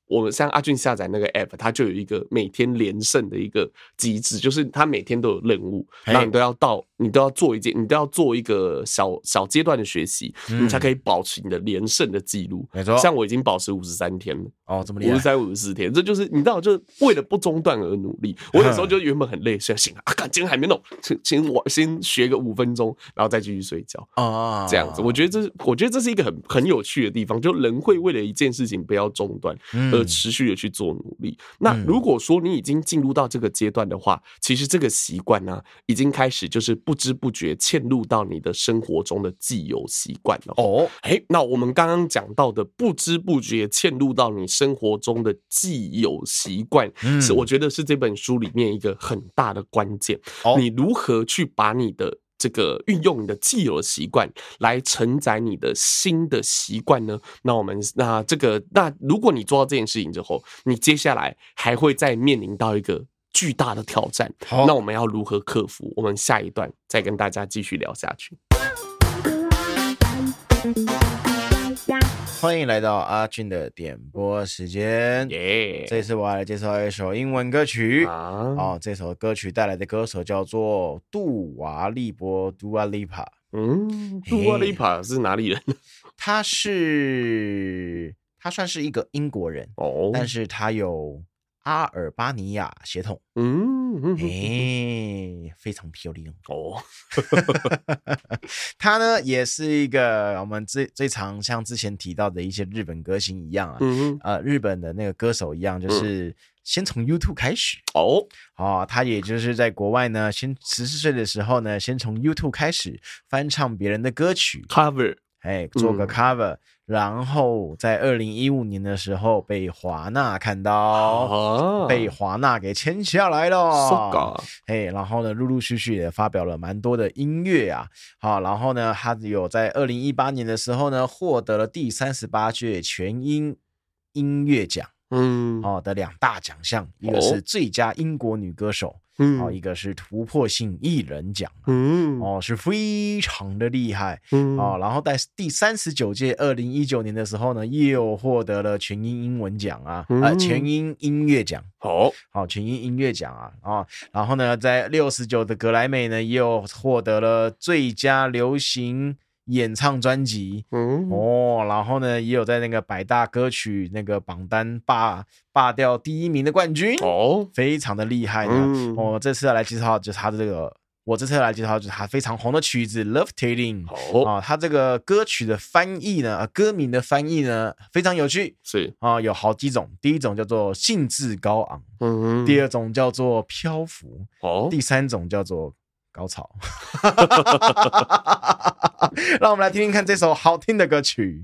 我们像阿俊下载那个 app，它就有一个每天连胜的一个机制，就是它每天都有任务，然后你都要到，你都要做一件，你都要做一个小小阶段的学习，你才可以保持你的连胜的记录。没错，像我已经保持五十三天了。哦，这么厉害，五十三、五十四天，这就是你知道，就是为了不中断而努力。我有时候就原本很累，现在醒了啊，今天还没弄，先先我先学个五分钟，然后再继续睡觉啊，这样子。我觉得这是，我觉得这是一个很很有趣的地方，就人会为了一件事情不要中断而。持续的去做努力。那如果说你已经进入到这个阶段的话，其实这个习惯呢，已经开始就是不知不觉嵌入到你的生活中的既有习惯了。哦，哎，那我们刚刚讲到的不知不觉嵌入到你生活中的既有习惯，是我觉得是这本书里面一个很大的关键。你如何去把你的这个运用你的既有的习惯来承载你的新的习惯呢？那我们那这个那如果你做到这件事情之后，你接下来还会再面临到一个巨大的挑战。好，那我们要如何克服？我们下一段再跟大家继续聊下去。欢迎来到阿俊的点播时间。耶.这次我要来介绍一首英文歌曲啊。Uh. 哦，这首歌曲带来的歌手叫做杜瓦利波 （Dua Lipa）。嗯，杜瓦利帕是哪里人？他是他算是一个英国人哦，oh. 但是他有。阿尔巴尼亚血统，嗯，哎、欸，非常漂亮。哦。<laughs> 他呢，也是一个我们最最常像之前提到的一些日本歌星一样啊，嗯、呃，日本的那个歌手一样，就是先从 YouTube 开始。哦，哦，他也就是在国外呢，先十四岁的时候呢，先从 YouTube 开始翻唱别人的歌曲。Cover。哎，做个 cover，、嗯、然后在二零一五年的时候被华纳看到，啊、被华纳给签下来了。哎，然后呢，陆陆续续也发表了蛮多的音乐啊。好，然后呢，他有在二零一八年的时候呢，获得了第三十八届全英音乐奖，嗯，哦的两大奖项，一个是最佳英国女歌手。嗯，哦，一个是突破性艺人奖，嗯，哦，是非常的厉害，嗯，哦，然后在第三十九届二零一九年的时候呢，又获得了全英英文奖啊，呃，全英音乐奖，好，好，全英音乐奖啊，啊，然后呢，在六十九的格莱美呢，又获得了最佳流行。演唱专辑，嗯。哦，然后呢，也有在那个百大歌曲那个榜单霸霸掉第一名的冠军。哦，非常的厉害呢。嗯、哦，这次要来介绍就是他的这个，我这次要来介绍就是他非常红的曲子《Levitating》哦，啊，他这个歌曲的翻译呢，歌名的翻译呢非常有趣，是。啊，有好几种，第一种叫做兴致高昂，嗯哼，第二种叫做漂浮，哦，第三种叫做。高潮。<laughs> 让我们来听听看这首好听的歌曲。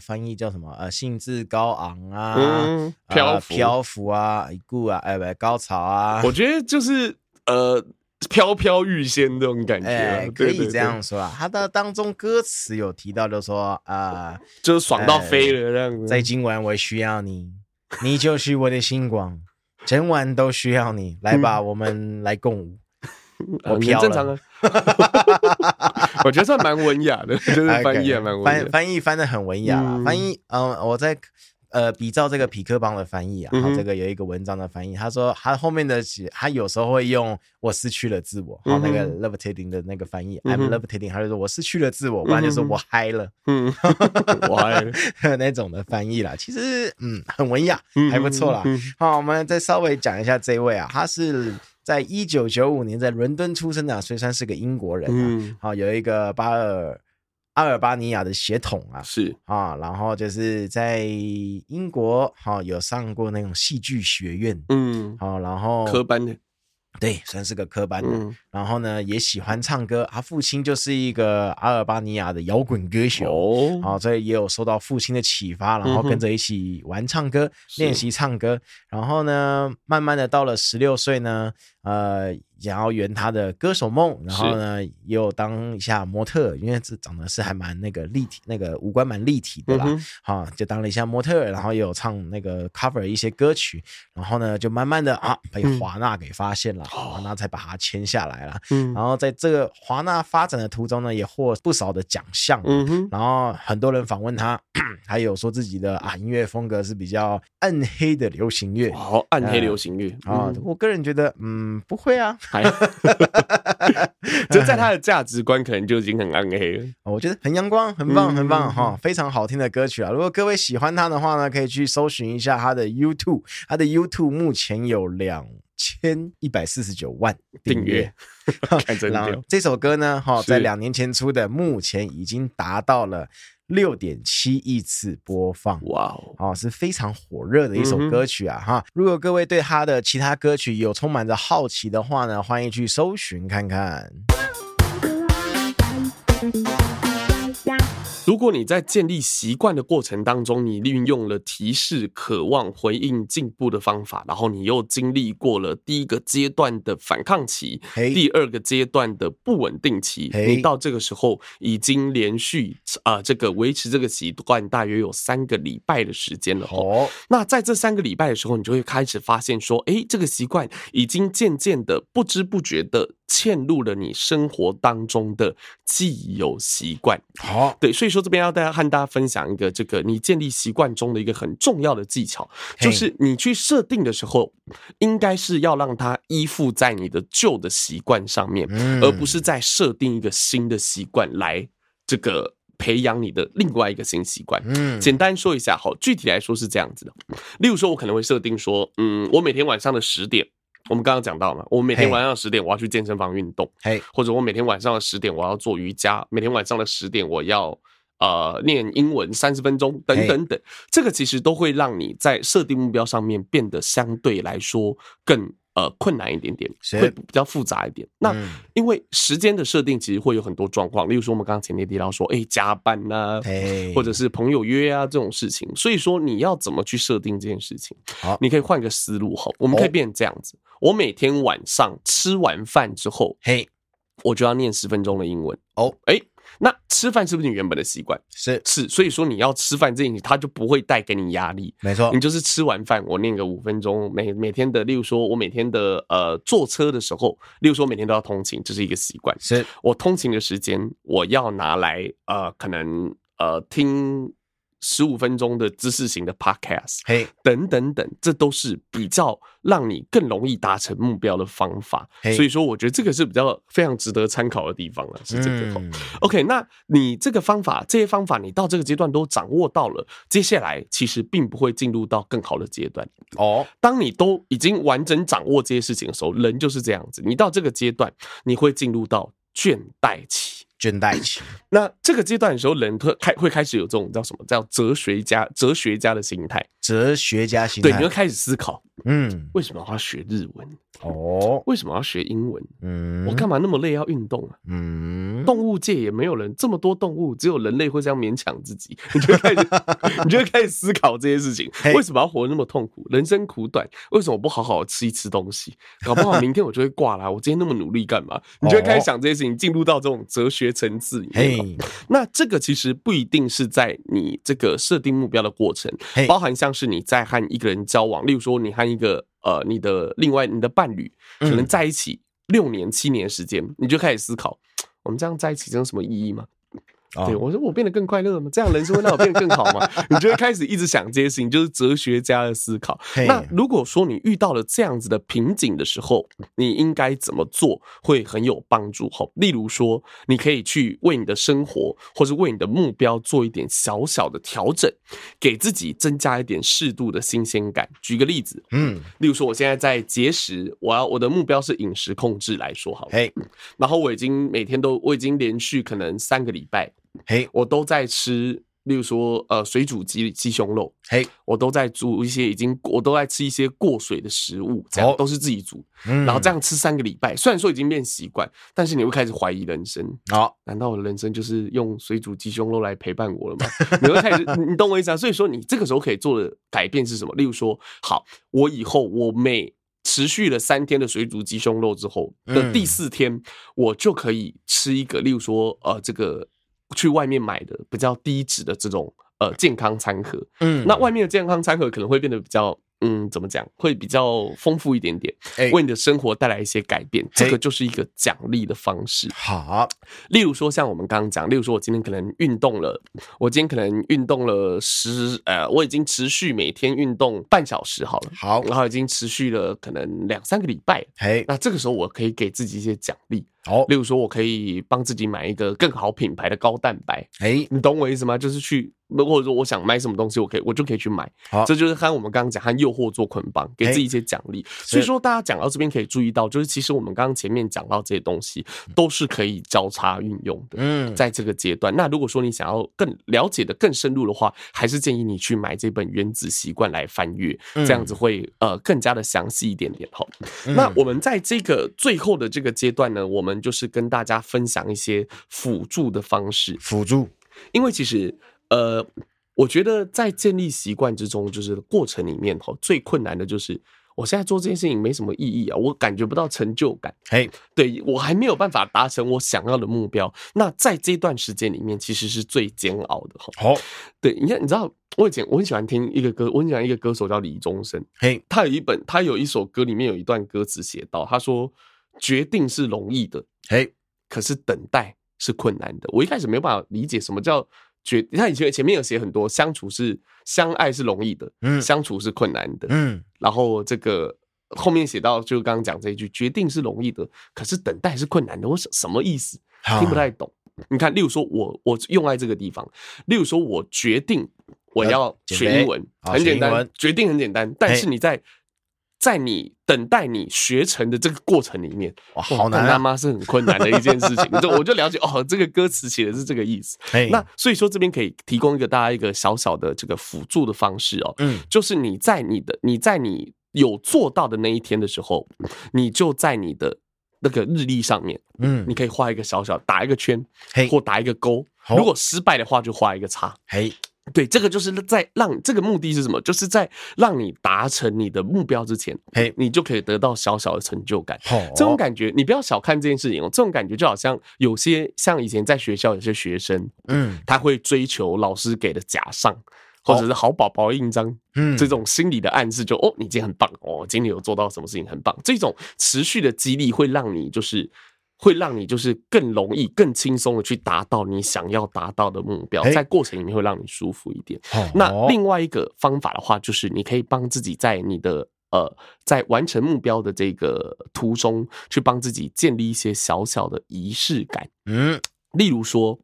翻译叫什么？呃，兴致高昂啊，嗯、漂浮、呃、漂浮啊，一顾啊，哎，不，高潮啊。我觉得就是呃，飘飘欲仙这种感觉、可以这样说啊。他的当中歌词有提到，就说啊、呃，就是爽到飞了这样子。在今晚我需要你，你就是我的星光，<laughs> 整晚都需要你。来吧，嗯、我们来共舞。我飘了，正常啊，<laughs> 我觉得算蛮文雅的，<laughs> 就是翻译还蛮文雅，翻译翻的很文雅啦。嗯、翻译，嗯、呃，我在呃比照这个匹克邦的翻译啊，这个有一个文章的翻译，他说他后面的他有时候会用我失去了自我，然后那个 levitating 的那个翻译、嗯、，I'm levitating，他就说我失去了自我，不然就是我嗨了，嗯，<laughs> 我嗨了。那种的翻译啦。其实嗯很文雅，还不错啦。好，我们再稍微讲一下这位啊，他是。在一九九五年在伦敦出生的，虽然是个英国人啊，好、嗯、有一个巴尔阿尔巴尼亚的血统啊，是。啊，然后就是在英国好有上过那种戏剧学院，嗯，好，然后科班的。对，算是个科班的。嗯、然后呢，也喜欢唱歌。他父亲就是一个阿尔巴尼亚的摇滚歌手，哦，好，所以也有受到父亲的启发，然后跟着一起玩唱歌，嗯、练习唱歌。然后呢，慢慢的到了十六岁呢，呃，想要圆他的歌手梦，然后呢，也有当一下模特，因为这长得是还蛮那个立体，那个五官蛮立体的啦，好、嗯，就当了一下模特，然后也有唱那个 cover 一些歌曲，然后呢，就慢慢的啊被华纳给发现了，华、嗯、纳才把他签下来了，嗯，然后在这个华纳发展的途中呢，也获不少的奖项，嗯哼，然后很多人访问他，<clears throat> 还有说自己的啊音乐风格是比较暗黑的流行乐，好，暗黑流行乐啊、嗯，我个人觉得，嗯，不会啊。还 <laughs> 就在他的价值观，可能就已经很暗黑了。<laughs> 我觉得很阳光，很棒，很棒哈、嗯！非常好听的歌曲啊！如果各位喜欢他的话呢，可以去搜寻一下他的 YouTube。他的 YouTube 目前有两千一百四十九万订阅。<laughs> 然后这首歌呢，哈，在两年前出的，目前已经达到了。六点七亿次播放，哇哦，是非常火热的一首歌曲啊，哈、嗯！如果各位对他的其他歌曲有充满着好奇的话呢，欢迎去搜寻看看。如果你在建立习惯的过程当中，你运用了提示、渴望、回应、进步的方法，然后你又经历过了第一个阶段的反抗期.第二个阶段的不稳定期.你到这个时候已经连续啊、呃，这个维持这个习惯大约有三个礼拜的时间了。哦、oh.，那在这三个礼拜的时候，你就会开始发现说，哎，这个习惯已经渐渐的不知不觉的嵌入了你生活当中的既有习惯。好、oh.，对，所以说。这边要大家和大家分享一个这个你建立习惯中的一个很重要的技巧，就是你去设定的时候，应该是要让它依附在你的旧的习惯上面，而不是在设定一个新的习惯来这个培养你的另外一个新习惯。嗯，简单说一下，好，具体来说是这样子的。例如说，我可能会设定说，嗯，我每天晚上的十点。我们刚刚讲到了，我每天晚上十点我要去健身房运动，嘿，或者我每天晚上的十点我要做瑜伽，每天晚上的十点我要。呃，念英文三十分钟，等等等，这个其实都会让你在设定目标上面变得相对来说更呃困难一点点，会比较复杂一点。那因为时间的设定其实会有很多状况，例如说我们刚刚前面提到说，哎，加班呐，或者是朋友约啊这种事情，所以说你要怎么去设定这件事情？好，你可以换个思路哈，我们可以变成这样子，我每天晚上吃完饭之后，嘿，我就要念十分钟的英文。哦，哎。那吃饭是不是你原本的习惯？是是，所以说你要吃饭这件事，它就不会带给你压力。没错，你就是吃完饭，我念个五分钟，每每天的，例如说，我每天的呃坐车的时候，例如说每天都要通勤，这是一个习惯。是我通勤的时间，我要拿来呃，可能呃听。十五分钟的知识型的 podcast，嘿，等等等，这都是比较让你更容易达成目标的方法。所以说，我觉得这个是比较非常值得参考的地方了。是这个。OK，那你这个方法，这些方法你到这个阶段都掌握到了，接下来其实并不会进入到更好的阶段。哦，当你都已经完整掌握这些事情的时候，人就是这样子。你到这个阶段，你会进入到倦怠期。倦怠期，那这个阶段的时候，人会开会开始有这种叫什么？叫哲学家哲学家的心态，哲学家心态，对，你会开始思考，嗯，为什么要学日文？哦，为什么要学英文？嗯，我干嘛那么累要运动啊？嗯，动物界也没有人这么多动物，只有人类会这样勉强自己。<laughs> 你就会开始，你就会开始思考这些事情，为什么要活得那么痛苦？人生苦短，为什么不好好吃一吃东西？搞不好明天我就会挂了。我今天那么努力干嘛？你就会开始想这些事情，进入到这种哲学层次里面。那这个其实不一定是在你这个设定目标的过程，包含像是你在和一个人交往，例如说你和一个。呃，你的另外你的伴侣可能在一起六年七年时间，你就开始思考，<tsk> 我们这样在一起真有什么意义吗？对，我说我变得更快乐吗？这样人生会让我变得更好吗？<laughs> 你就会开始一直想这些事情，就是哲学家的思考。那如果说你遇到了这样子的瓶颈的时候，你应该怎么做会很有帮助？哈，例如说，你可以去为你的生活或是为你的目标做一点小小的调整，给自己增加一点适度的新鲜感。举个例子，嗯，例如说，我现在在节食，我要我的目标是饮食控制来说好，嘿，然后我已经每天都我已经连续可能三个礼拜。嘿、我都在吃，例如说，呃，水煮鸡鸡胸肉。嘿、我都在煮一些已经，我都在吃一些过水的食物，这样、oh. 都是自己煮。嗯，然后这样吃三个礼拜，虽然说已经变习惯，但是你会开始怀疑人生。好、oh，难道我的人生就是用水煮鸡胸肉来陪伴我了吗？<laughs> 你会开始，你懂我意思啊？所以说，你这个时候可以做的改变是什么？例如说，好，我以后我每持续了三天的水煮鸡胸肉之后的第四天，嗯、我就可以吃一个，例如说，呃，这个去外面买的比较低脂的这种呃健康餐盒。嗯，那外面的健康餐盒可能会变得比较。嗯，怎么讲会比较丰富一点点，为你的生活带来一些改变，这个就是一个奖励的方式。好，例如说像我们刚刚讲，例如说我今天可能运动了，我今天可能运动了十，呃，我已经持续每天运动半小时好了，好，然后已经持续了可能两三个礼拜，嘿，那这个时候我可以给自己一些奖励。好，例如说，我可以帮自己买一个更好品牌的高蛋白。哎，你懂我意思吗？就是去，或者说我想买什么东西，我可以，我就可以去买。好，这就是和我们刚刚讲和诱惑做捆绑，给自己一些奖励。所以说，大家讲到这边可以注意到，就是其实我们刚刚前面讲到这些东西都是可以交叉运用的。嗯，在这个阶段，那如果说你想要更了解的更深入的话，还是建议你去买这本《原子习惯》来翻阅，这样子会呃更加的详细一点点。好，那我们在这个最后的这个阶段呢，我们就是跟大家。分享一些辅助的方式，辅助，因为其实，呃，我觉得在建立习惯之中，就是过程里面哈，最困难的就是我现在做这件事情没什么意义啊，我感觉不到成就感，嘿，对我还没有办法达成我想要的目标。那在这段时间里面，其实是最煎熬的哈。好，对，你看，你知道，我以前我很喜欢听一个歌，我很喜欢一个歌手叫李宗盛，嘿，他有一本，他有一首歌里面有一段歌词写到，他说：“决定是容易的，嘿。”可是等待是困难的。我一开始没有办法理解什么叫决。你看以前前面有写很多，相处是相爱是容易的，嗯，相处是困难的，嗯。然后这个后面写到，就刚刚讲这一句，决定是容易的，可是等待是困难的。我什什么意思？听不太懂。你看，例如说我我用在这个地方，例如说我决定我要学英文，很简单，决定很简单，但是你在。在你等待你学成的这个过程里面，哇，好难啊！他妈是很困难的一件事情。<laughs> 就我就了解哦，这个歌词写的是这个意思。那所以说这边可以提供一个大家一个小小的这个辅助的方式哦，嗯，就是你在你的你在你有做到的那一天的时候，你就在你的那个日历上面，嗯，你可以画一个小小打一个圈，或打一个勾。如果失败的话，就画一个叉。嘿。对，这个就是在让这个目的是什么？就是在让你达成你的目标之前，嘿，你就可以得到小小的成就感。哦，这种感觉你不要小看这件事情哦。这种感觉就好像有些像以前在学校有些学生，嗯，他会追求老师给的假上，或者是好宝宝印章，嗯，这种心理的暗示就哦，你今天很棒哦，今天有做到什么事情很棒。这种持续的激励会让你就是。会让你就是更容易、更轻松的去达到你想要达到的目标，在过程里面会让你舒服一点。那另外一个方法的话，就是你可以帮自己在你的呃，在完成目标的这个途中，去帮自己建立一些小小的仪式感。嗯，例如说。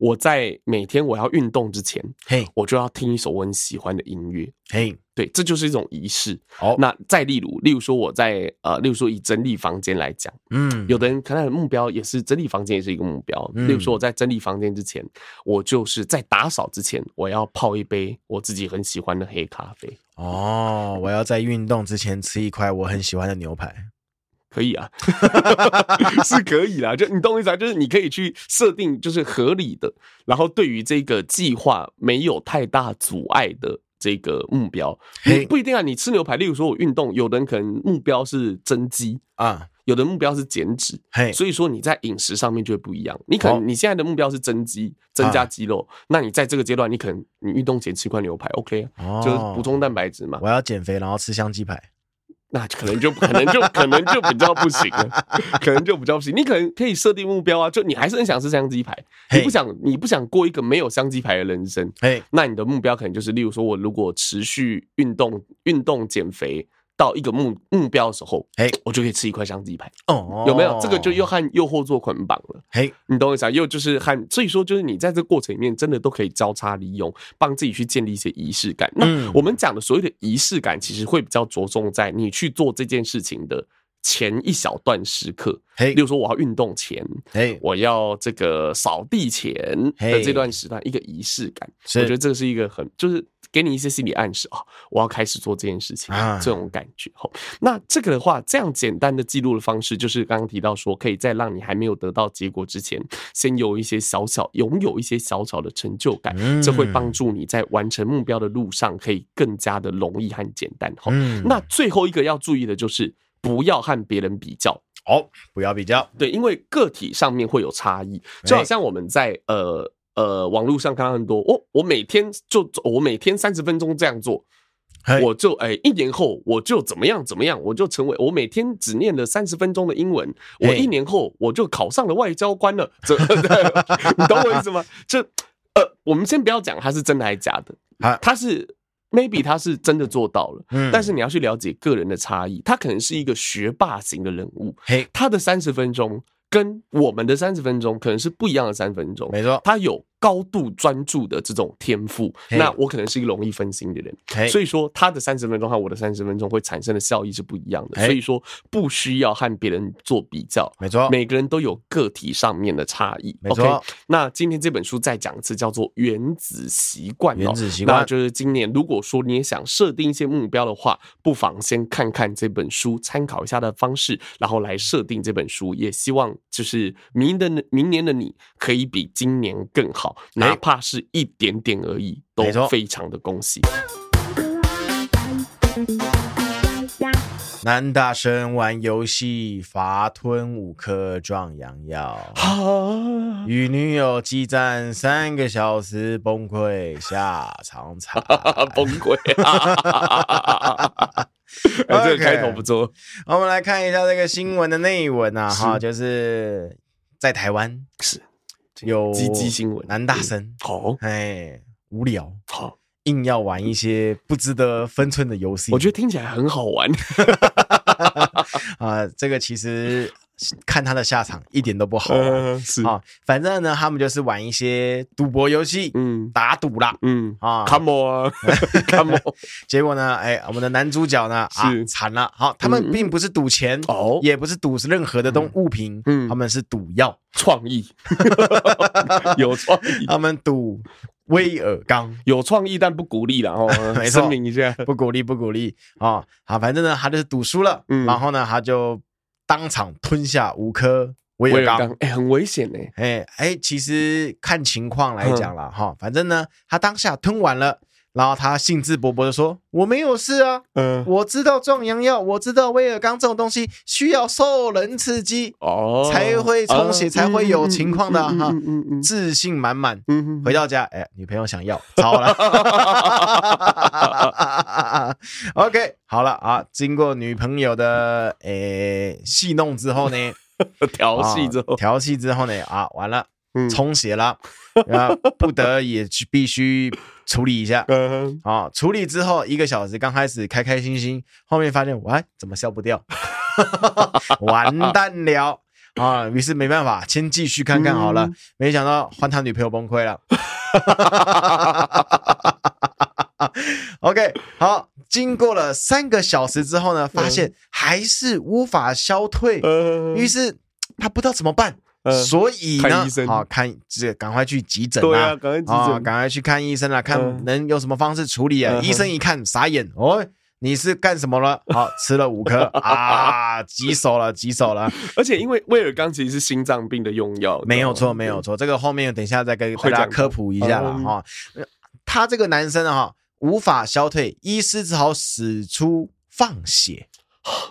我在每天我要运动之前，嘿，我就要听一首我很喜欢的音乐，嘿，对，这就是一种仪式。好，那再例如，例如说我在呃，例如说以整理房间来讲，嗯，有的人可能的目标也是整理房间也是一个目标。例如说我在整理房间之前，我就是在打扫之前，我要泡一杯我自己很喜欢的黑咖啡。哦，我要在运动之前吃一块我很喜欢的牛排。可以啊，<laughs> 是可以啦。就你懂我意思啊？就是你可以去设定，就是合理的，然后对于这个计划没有太大阻碍的这个目标。你不一定啊。你吃牛排，例如说我运动，有的人可能目标是增肌啊，有的目标是减脂。嘿，所以说你在饮食上面就会不一样。你可能你现在的目标是增肌，增加肌肉，那你在这个阶段，你可能你运动前吃块牛排，OK 啊，就是补充蛋白质嘛。我要减肥，然后吃香鸡排。那可能就可能就可能就比较不行了，可能就比较不行。你可能可以设定目标啊，就你还是很想吃香鸡排，你不想你不想过一个没有香鸡排的人生。哎，那你的目标可能就是，例如说，我如果持续运动、运动减肥。到一个目目标的时候，哎，我就可以吃一块香鸡排哦，有没有？这个就又和诱惑做捆绑了，嘿，你懂我意思啊？又就是和，所以说就是你在这个过程里面，真的都可以交叉利用，帮自己去建立一些仪式感。那我们讲的所谓的仪式感，其实会比较着重在你去做这件事情的前一小段时刻，嘿，例如说我要运动前，嘿，我要这个扫地前的这段时段，一个仪式感，我觉得这是一个很就是。给你一些心理暗示哦，我要开始做这件事情，这种感觉。好，那这个的话，这样简单的记录的方式，就是刚刚提到说，可以在让你还没有得到结果之前，先有一些小小拥有一些小小的成就感，这会帮助你在完成目标的路上可以更加的容易和简单。好，那最后一个要注意的就是不要和别人比较。哦，不要比较，对，因为个体上面会有差异，就好像我们在呃呃网络上看到很多，哦，我每天就我每天三十分钟这样做，我就哎一年后我就怎么样怎么样，我就成为我每天只念了三十分钟的英文，我一年后我就考上了外交官了，这 <laughs> 你懂我意思吗？这呃，我们先不要讲它是真的还是假的，啊，它是。Maybe 他是真的做到了，嗯，但是你要去了解个人的差异，他可能是一个学霸型的人物，嘿，他的三十分钟跟我们的三十分钟可能是不一样的三分钟，没错，他有。高度专注的这种天赋，那我可能是一个容易分心的人，所以说他的三十分钟和我的三十分钟会产生的效益是不一样的，所以说不需要和别人做比较，没错，每个人都有个体上面的差异，没错。那今天这本书再讲一次，叫做《原子习惯》，原子习惯，那就是今年如果说你也想设定一些目标的话，不妨先看看这本书，参考一下的方式，然后来设定这本书。也希望就是明的明年的你可以比今年更好。哪怕是一点点而已，都非常的恭喜。男大生玩游戏，罚吞五颗壮阳药，与女友激战三个小时，崩溃下场惨，<laughs> 崩溃。<laughs> 哎，这个开头不错。我们来看一下这个新闻的内文啊，哈，就是在台湾是。有鸡鸡新闻，男大生好，哎，无聊好，硬要玩一些不值得分寸的游戏，我觉得听起来很好玩。<laughs> 啊，这个其实。看他的下场一点都不好，是。啊，反正呢，他们就是玩一些赌博游戏，嗯，打赌啦，嗯。啊，Come on，<laughs> 结果呢，哎，我们的男主角呢，啊，惨了，好，他们并不是赌钱哦，也不是赌任何的东物品，嗯，他们是赌药，创意，<laughs> 有创意，他们赌威尔刚，有创意但不鼓励了哦，<laughs> 没错，声明一下，不鼓励，不鼓励。啊，好，反正呢，他就是赌输了，嗯，然后呢，他就。当场吞下五颗威尔刚，哎，很危险哎，哎哎，其实看情况来讲了哈，反正呢，他当下吞完了，然后他兴致勃勃的说：“我没有事啊，嗯，我知道壮阳药，我知道威尔刚这种东西需要受人刺激哦，才会充血，才会有情况的哈，自信满满。回到家，哎，女朋友想要，糟了，<laughs> OK。”好了啊，经过女朋友的诶戏弄之后呢，<laughs> 调戏之后，调戏之后呢，啊，完了，充血了，<laughs> 然后不得也去必须处理一下，<laughs> 啊，处理之后一个小时，刚开始开开心心，后面发现，喂，怎么消不掉？<laughs> 完蛋了啊！于是没办法，先继续看看好了，没想到换他女朋友崩溃了。OK，好。经过了三个小时之后呢，发现还是无法消退，于是他不知道怎么办，所以呢，啊看这赶快去急诊啊，赶快急诊，赶快去看医生啊，看能有什么方式处理啊。医生一看傻眼，哦，你是干什么了？<laughs> 好，吃了五颗啊，棘手了，棘手了。而且因为威尔刚其实是心脏病的用药，没有错，没有错。这个后面等一下再跟大家科普一下了哈。他这个男生哈。无法消退，医师只好使出放血，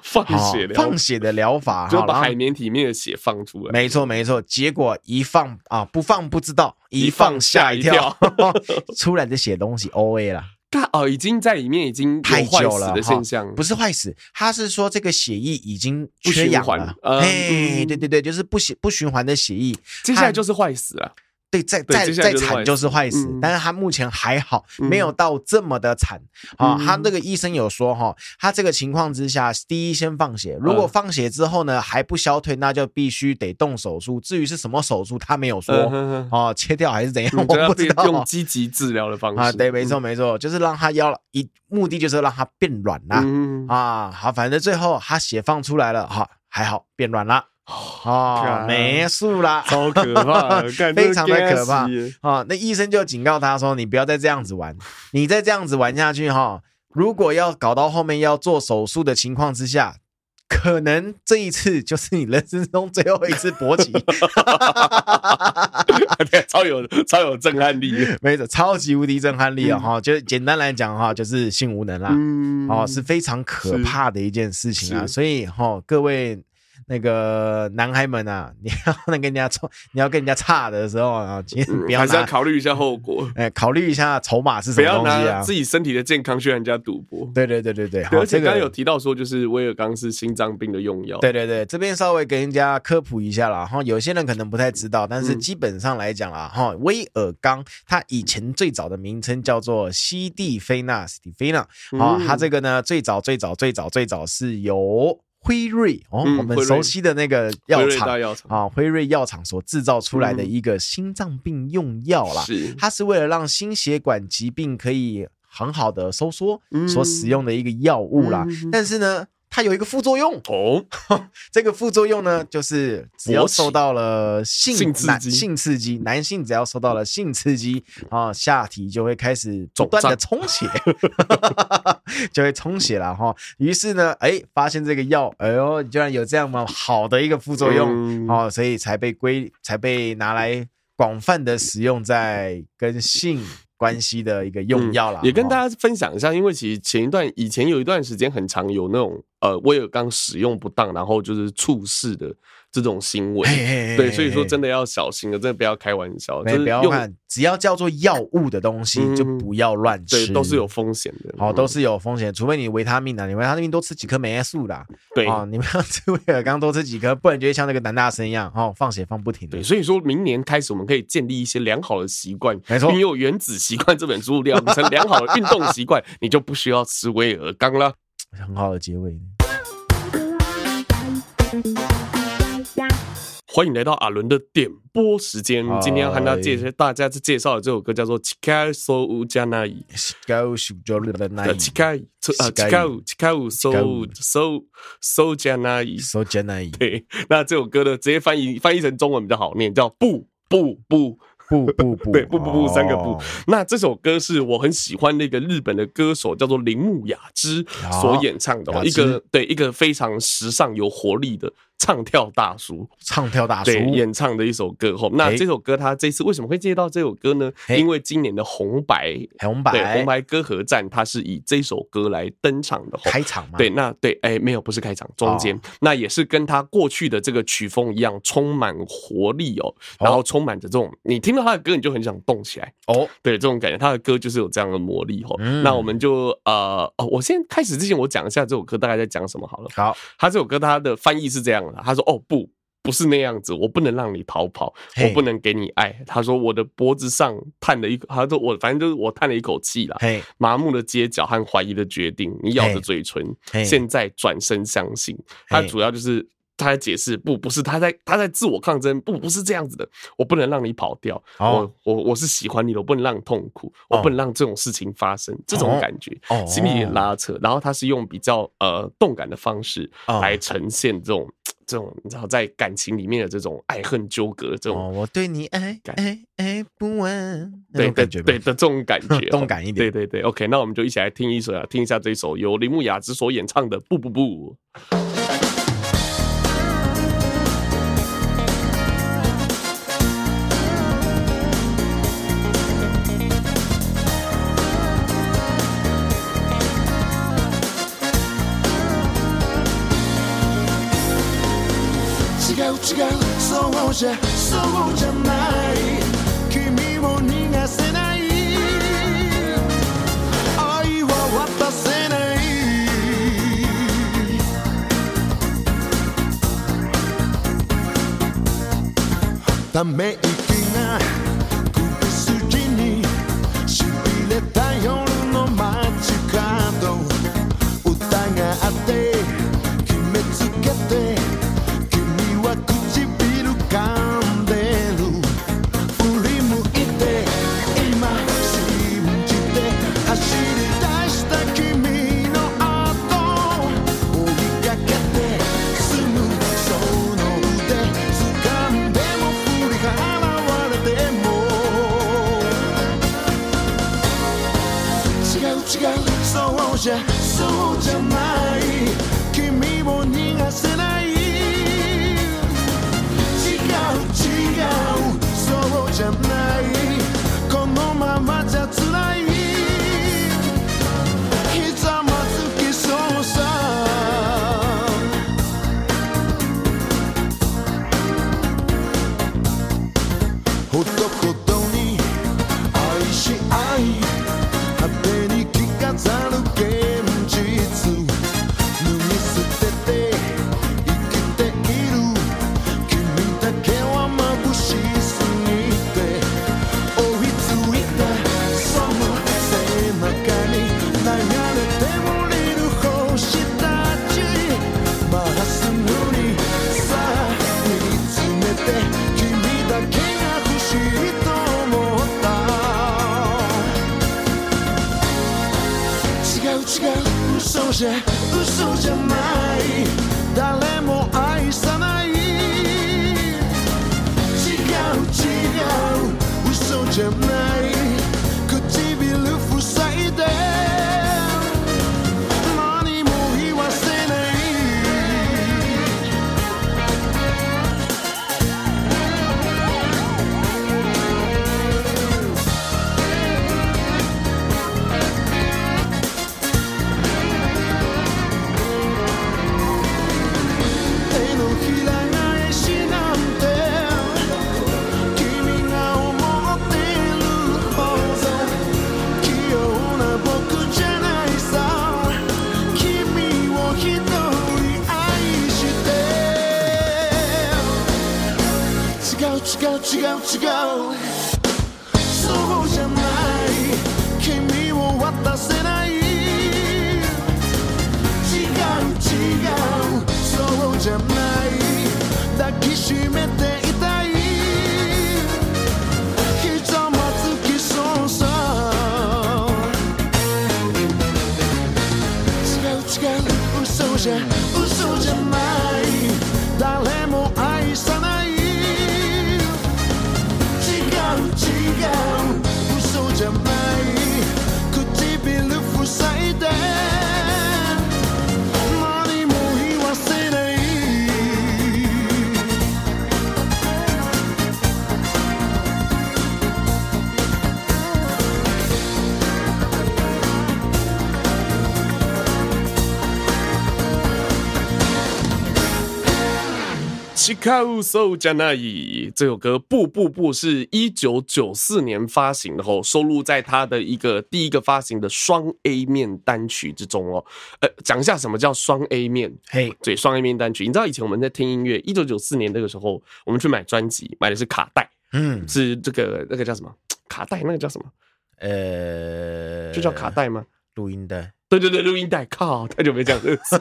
放血疗放血的疗法，就把海绵体里面的血放出来。没错，没错。结果一放啊，不放不知道，一放吓一跳，<laughs> 出来的血东西 O A 了。<laughs> 他哦，已经在里面已经太久了的现象，不是坏死，他是说这个血液已经缺氧了。哎，对对对，就是不循不循环的血液，接下来就是坏死了。对，再再再惨就是坏死，但是他目前还好，没有到这么的惨啊。他那个医生有说哈，他这个情况之下，第一先放血，如果放血之后呢还不消退，那就必须得动手术。至于是什么手术，他没有说哦，切掉还是怎样，我不知道。用积极治疗的方式啊，对，没错没错，就是让他腰一目的就是让他变软啦啊。好，反正最后他血放出来了，哈，还好变软了。哦，没数啦，超可怕，<laughs> 非常的可怕啊！那医生就警告他说：“你不要再这样子玩，你再这样子玩下去哈，如果要搞到后面要做手术的情况之下。”可能这一次就是你人生中最后一次勃起，<laughs> 超有超有震撼力，没错，超级无敌震撼力啊！哈、嗯，就简单来讲哈，就是性无能啦，嗯、哦，是非常可怕的一件事情啊，所以哈，各位。那个男孩们啊，你要 <laughs> 那跟人家冲，你要跟人家差的时候啊，其实不要、嗯、还是要考虑一下后果。哎，考虑一下筹码是什么东西啊？不要拿自己身体的健康去让人家赌博。对对对对对。而且刚刚有提到说，就是威尔刚是心脏病的用药。对对对，这边稍微给人家科普一下啦。哈，有些人可能不太知道，但是基本上来讲啦，哈、嗯，威尔刚他以前最早的名称叫做西地菲纳斯蒂菲纳。啊，它这个呢，最早最早最早最早是由。辉瑞哦，我们熟悉的那个药厂啊，辉瑞药厂所制造出来的一个心脏病用药啦，是。它是为了让心血管疾病可以很好的收缩所使用的一个药物啦，但是呢。它有一个副作用。哦，<laughs> 这个副作用呢，就是只要受到了性性刺激，性刺激，男性只要受到了性刺激啊，下体就会开始不断的充血，<laughs> <laughs> 就会充血了哈。于是呢，哎，发现这个药，哎呦，居然有这样么好的一个副作用。哦，所以才被归，才被拿来广泛的使用在跟性。关系的一个用药啦，也跟大家分享一下，因为其实前一段以前有一段时间很常有那种呃威尔刚使用不当，然后就是猝死的。这种新闻，嘿嘿嘿对，所以说真的要小心了，真的不要开玩笑。就是不要看，只要叫做药物的东西，嗯、就不要乱吃，对，都是有风险的。哦，都是有风险，除非你维他命啊，你维他命多吃几颗没数啦。对哦，你们要吃威尔刚多吃几颗，不然就会像那个男大生一样，哦，放血放不停的。对，所以说明年开始，我们可以建立一些良好的习惯。没错，你有《原子习惯》这本书，<laughs> 养成良好的运动习惯，你就不需要吃威尔刚了。很好的结尾。欢迎来到阿伦的点播时间。今天要和大家介绍，大家介绍的这首歌叫做《Chika So Ujanai》。Chika So Ujanai，呃，Chika Chika So So So Ujanai So Ujanai。对，那这首歌呢，直接翻译翻译成中文比较好念，叫不不不不不不，对，不不不三个不。那这首歌是我很喜欢的一个日本的歌手，叫做铃木雅之所演唱的，一个对一个非常时尚有活力的。唱跳大叔，唱跳大叔。对演唱的一首歌后，那这首歌他这次为什么会接到这首歌呢？因为今年的红白红白。对红白歌合战，他是以这首歌来登场的开场嘛？对，那对哎没有不是开场，中间。那也是跟他过去的这个曲风一样，充满活力哦，然后充满着这种你听到他的歌你就很想动起来。哦，对这种感觉，他的歌就是有这样的魔力哦。那我们就呃哦，我先开始之前我讲一下这首歌大概在讲什么好了。好，他这首歌他的翻译是这样。他说：“哦，不，不是那样子，我不能让你逃跑，我不能给你爱。”他说：“我的脖子上叹了一口，他说我反正就是我叹了一口气了。麻木的街角和怀疑的决定，你咬着嘴唇，现在转身相信。他主要就是他在解释，不，不是他在他在自我抗争，不，不是这样子的，我不能让你跑掉。我我我是喜欢你的，我不能让你痛苦，我不能让这种事情发生，这种感觉心里也拉扯。然后他是用比较呃动感的方式来呈现这种。”这种你知道，在感情里面的这种爱恨纠葛，这种、哦、我对你爱爱爱不完，对对对的这种感觉，<laughs> 动感一点，对对对，OK，那我们就一起来听一首啊，听一下这首由铃木雅之所演唱的《不不不》。違うそうじゃそうじゃない。君を逃がせない。愛は渡せない。ため息 So Janai 这首歌《不不不》是一九九四年发行的后，收录在他的一个第一个发行的双 A 面单曲之中哦。呃，讲一下什么叫双 A 面？嘿，对，双 A 面单曲。你知道以前我们在听音乐，一九九四年那个时候，我们去买专辑，买的是卡带，嗯，是这个那个叫什么卡带？那个叫什么？呃，就叫卡带吗？录音带。对对对，录音带，靠，<laughs> 太久没讲这个词，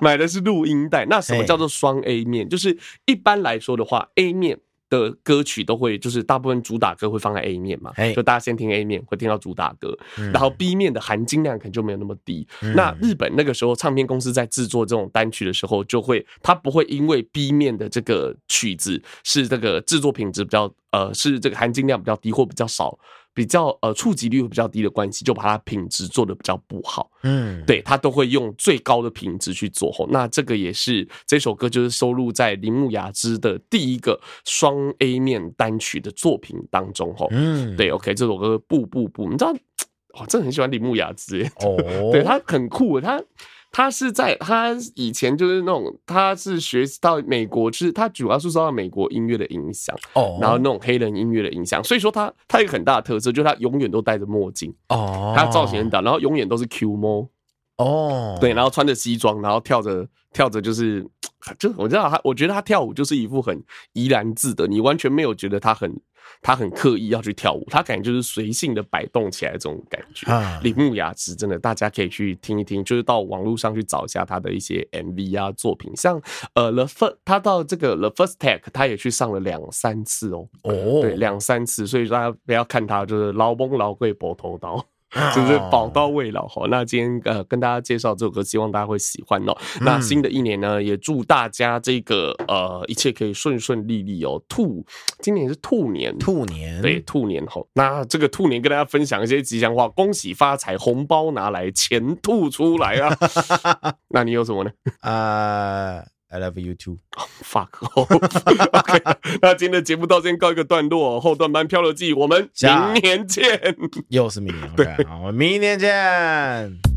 买的是录音带。那什么叫做双 A 面？就是一般来说的话，A 面的歌曲都会，就是大部分主打歌会放在 A 面嘛，就大家先听 A 面，会听到主打歌，然后 B 面的含金量可能就没有那么低。那日本那个时候唱片公司在制作这种单曲的时候，就会，它不会因为 B 面的这个曲子是这个制作品质比较，呃，是这个含金量比较低或比较少。比较呃触及率比较低的关系，就把它品质做的比较不好。嗯，对，他都会用最高的品质去做。吼，那这个也是这首歌就是收录在铃木雅之的第一个双 A 面单曲的作品当中。吼，嗯，对，OK，这首歌不不不，你知道，我真的很喜欢铃木雅之。哦，<laughs> 对，他很酷，他。他是在他以前就是那种，他是学习到美国，就是他主要是受到美国音乐的影响哦，然后那种黑人音乐的影响，所以说他他有一个很大的特色，就是他永远都戴着墨镜。哦，他造型很大，然后永远都是 Q 模哦，对，然后穿着西装，然后跳着跳着就是，就我知道他，我觉得他跳舞就是一副很怡然自得，你完全没有觉得他很。他很刻意要去跳舞，他感觉就是随性的摆动起来这种感觉。铃木雅子真的，大家可以去听一听，就是到网络上去找一下他的一些 MV 啊作品，像呃 The First，他到这个 The First Take，他也去上了两三次哦。哦，对，两三次，所以大家不要看他就是老崩老贵博头刀。就是宝刀未老哈。那今天呃跟大家介绍这首歌，希望大家会喜欢哦。那新的一年呢，也祝大家这个呃一切可以顺顺利利哦。兔，今年是兔年，兔年对兔年哈。那这个兔年跟大家分享一些吉祥话，恭喜发财，红包拿来，钱吐出来啊。<laughs> 那你有什么呢？<laughs> 呃。I love you too. Oh, <laughs> fuck. <laughs> OK，那今天的节目到这边告一个段落，后段班漂流记，我们明年见。又是明年对，好，我们明年见。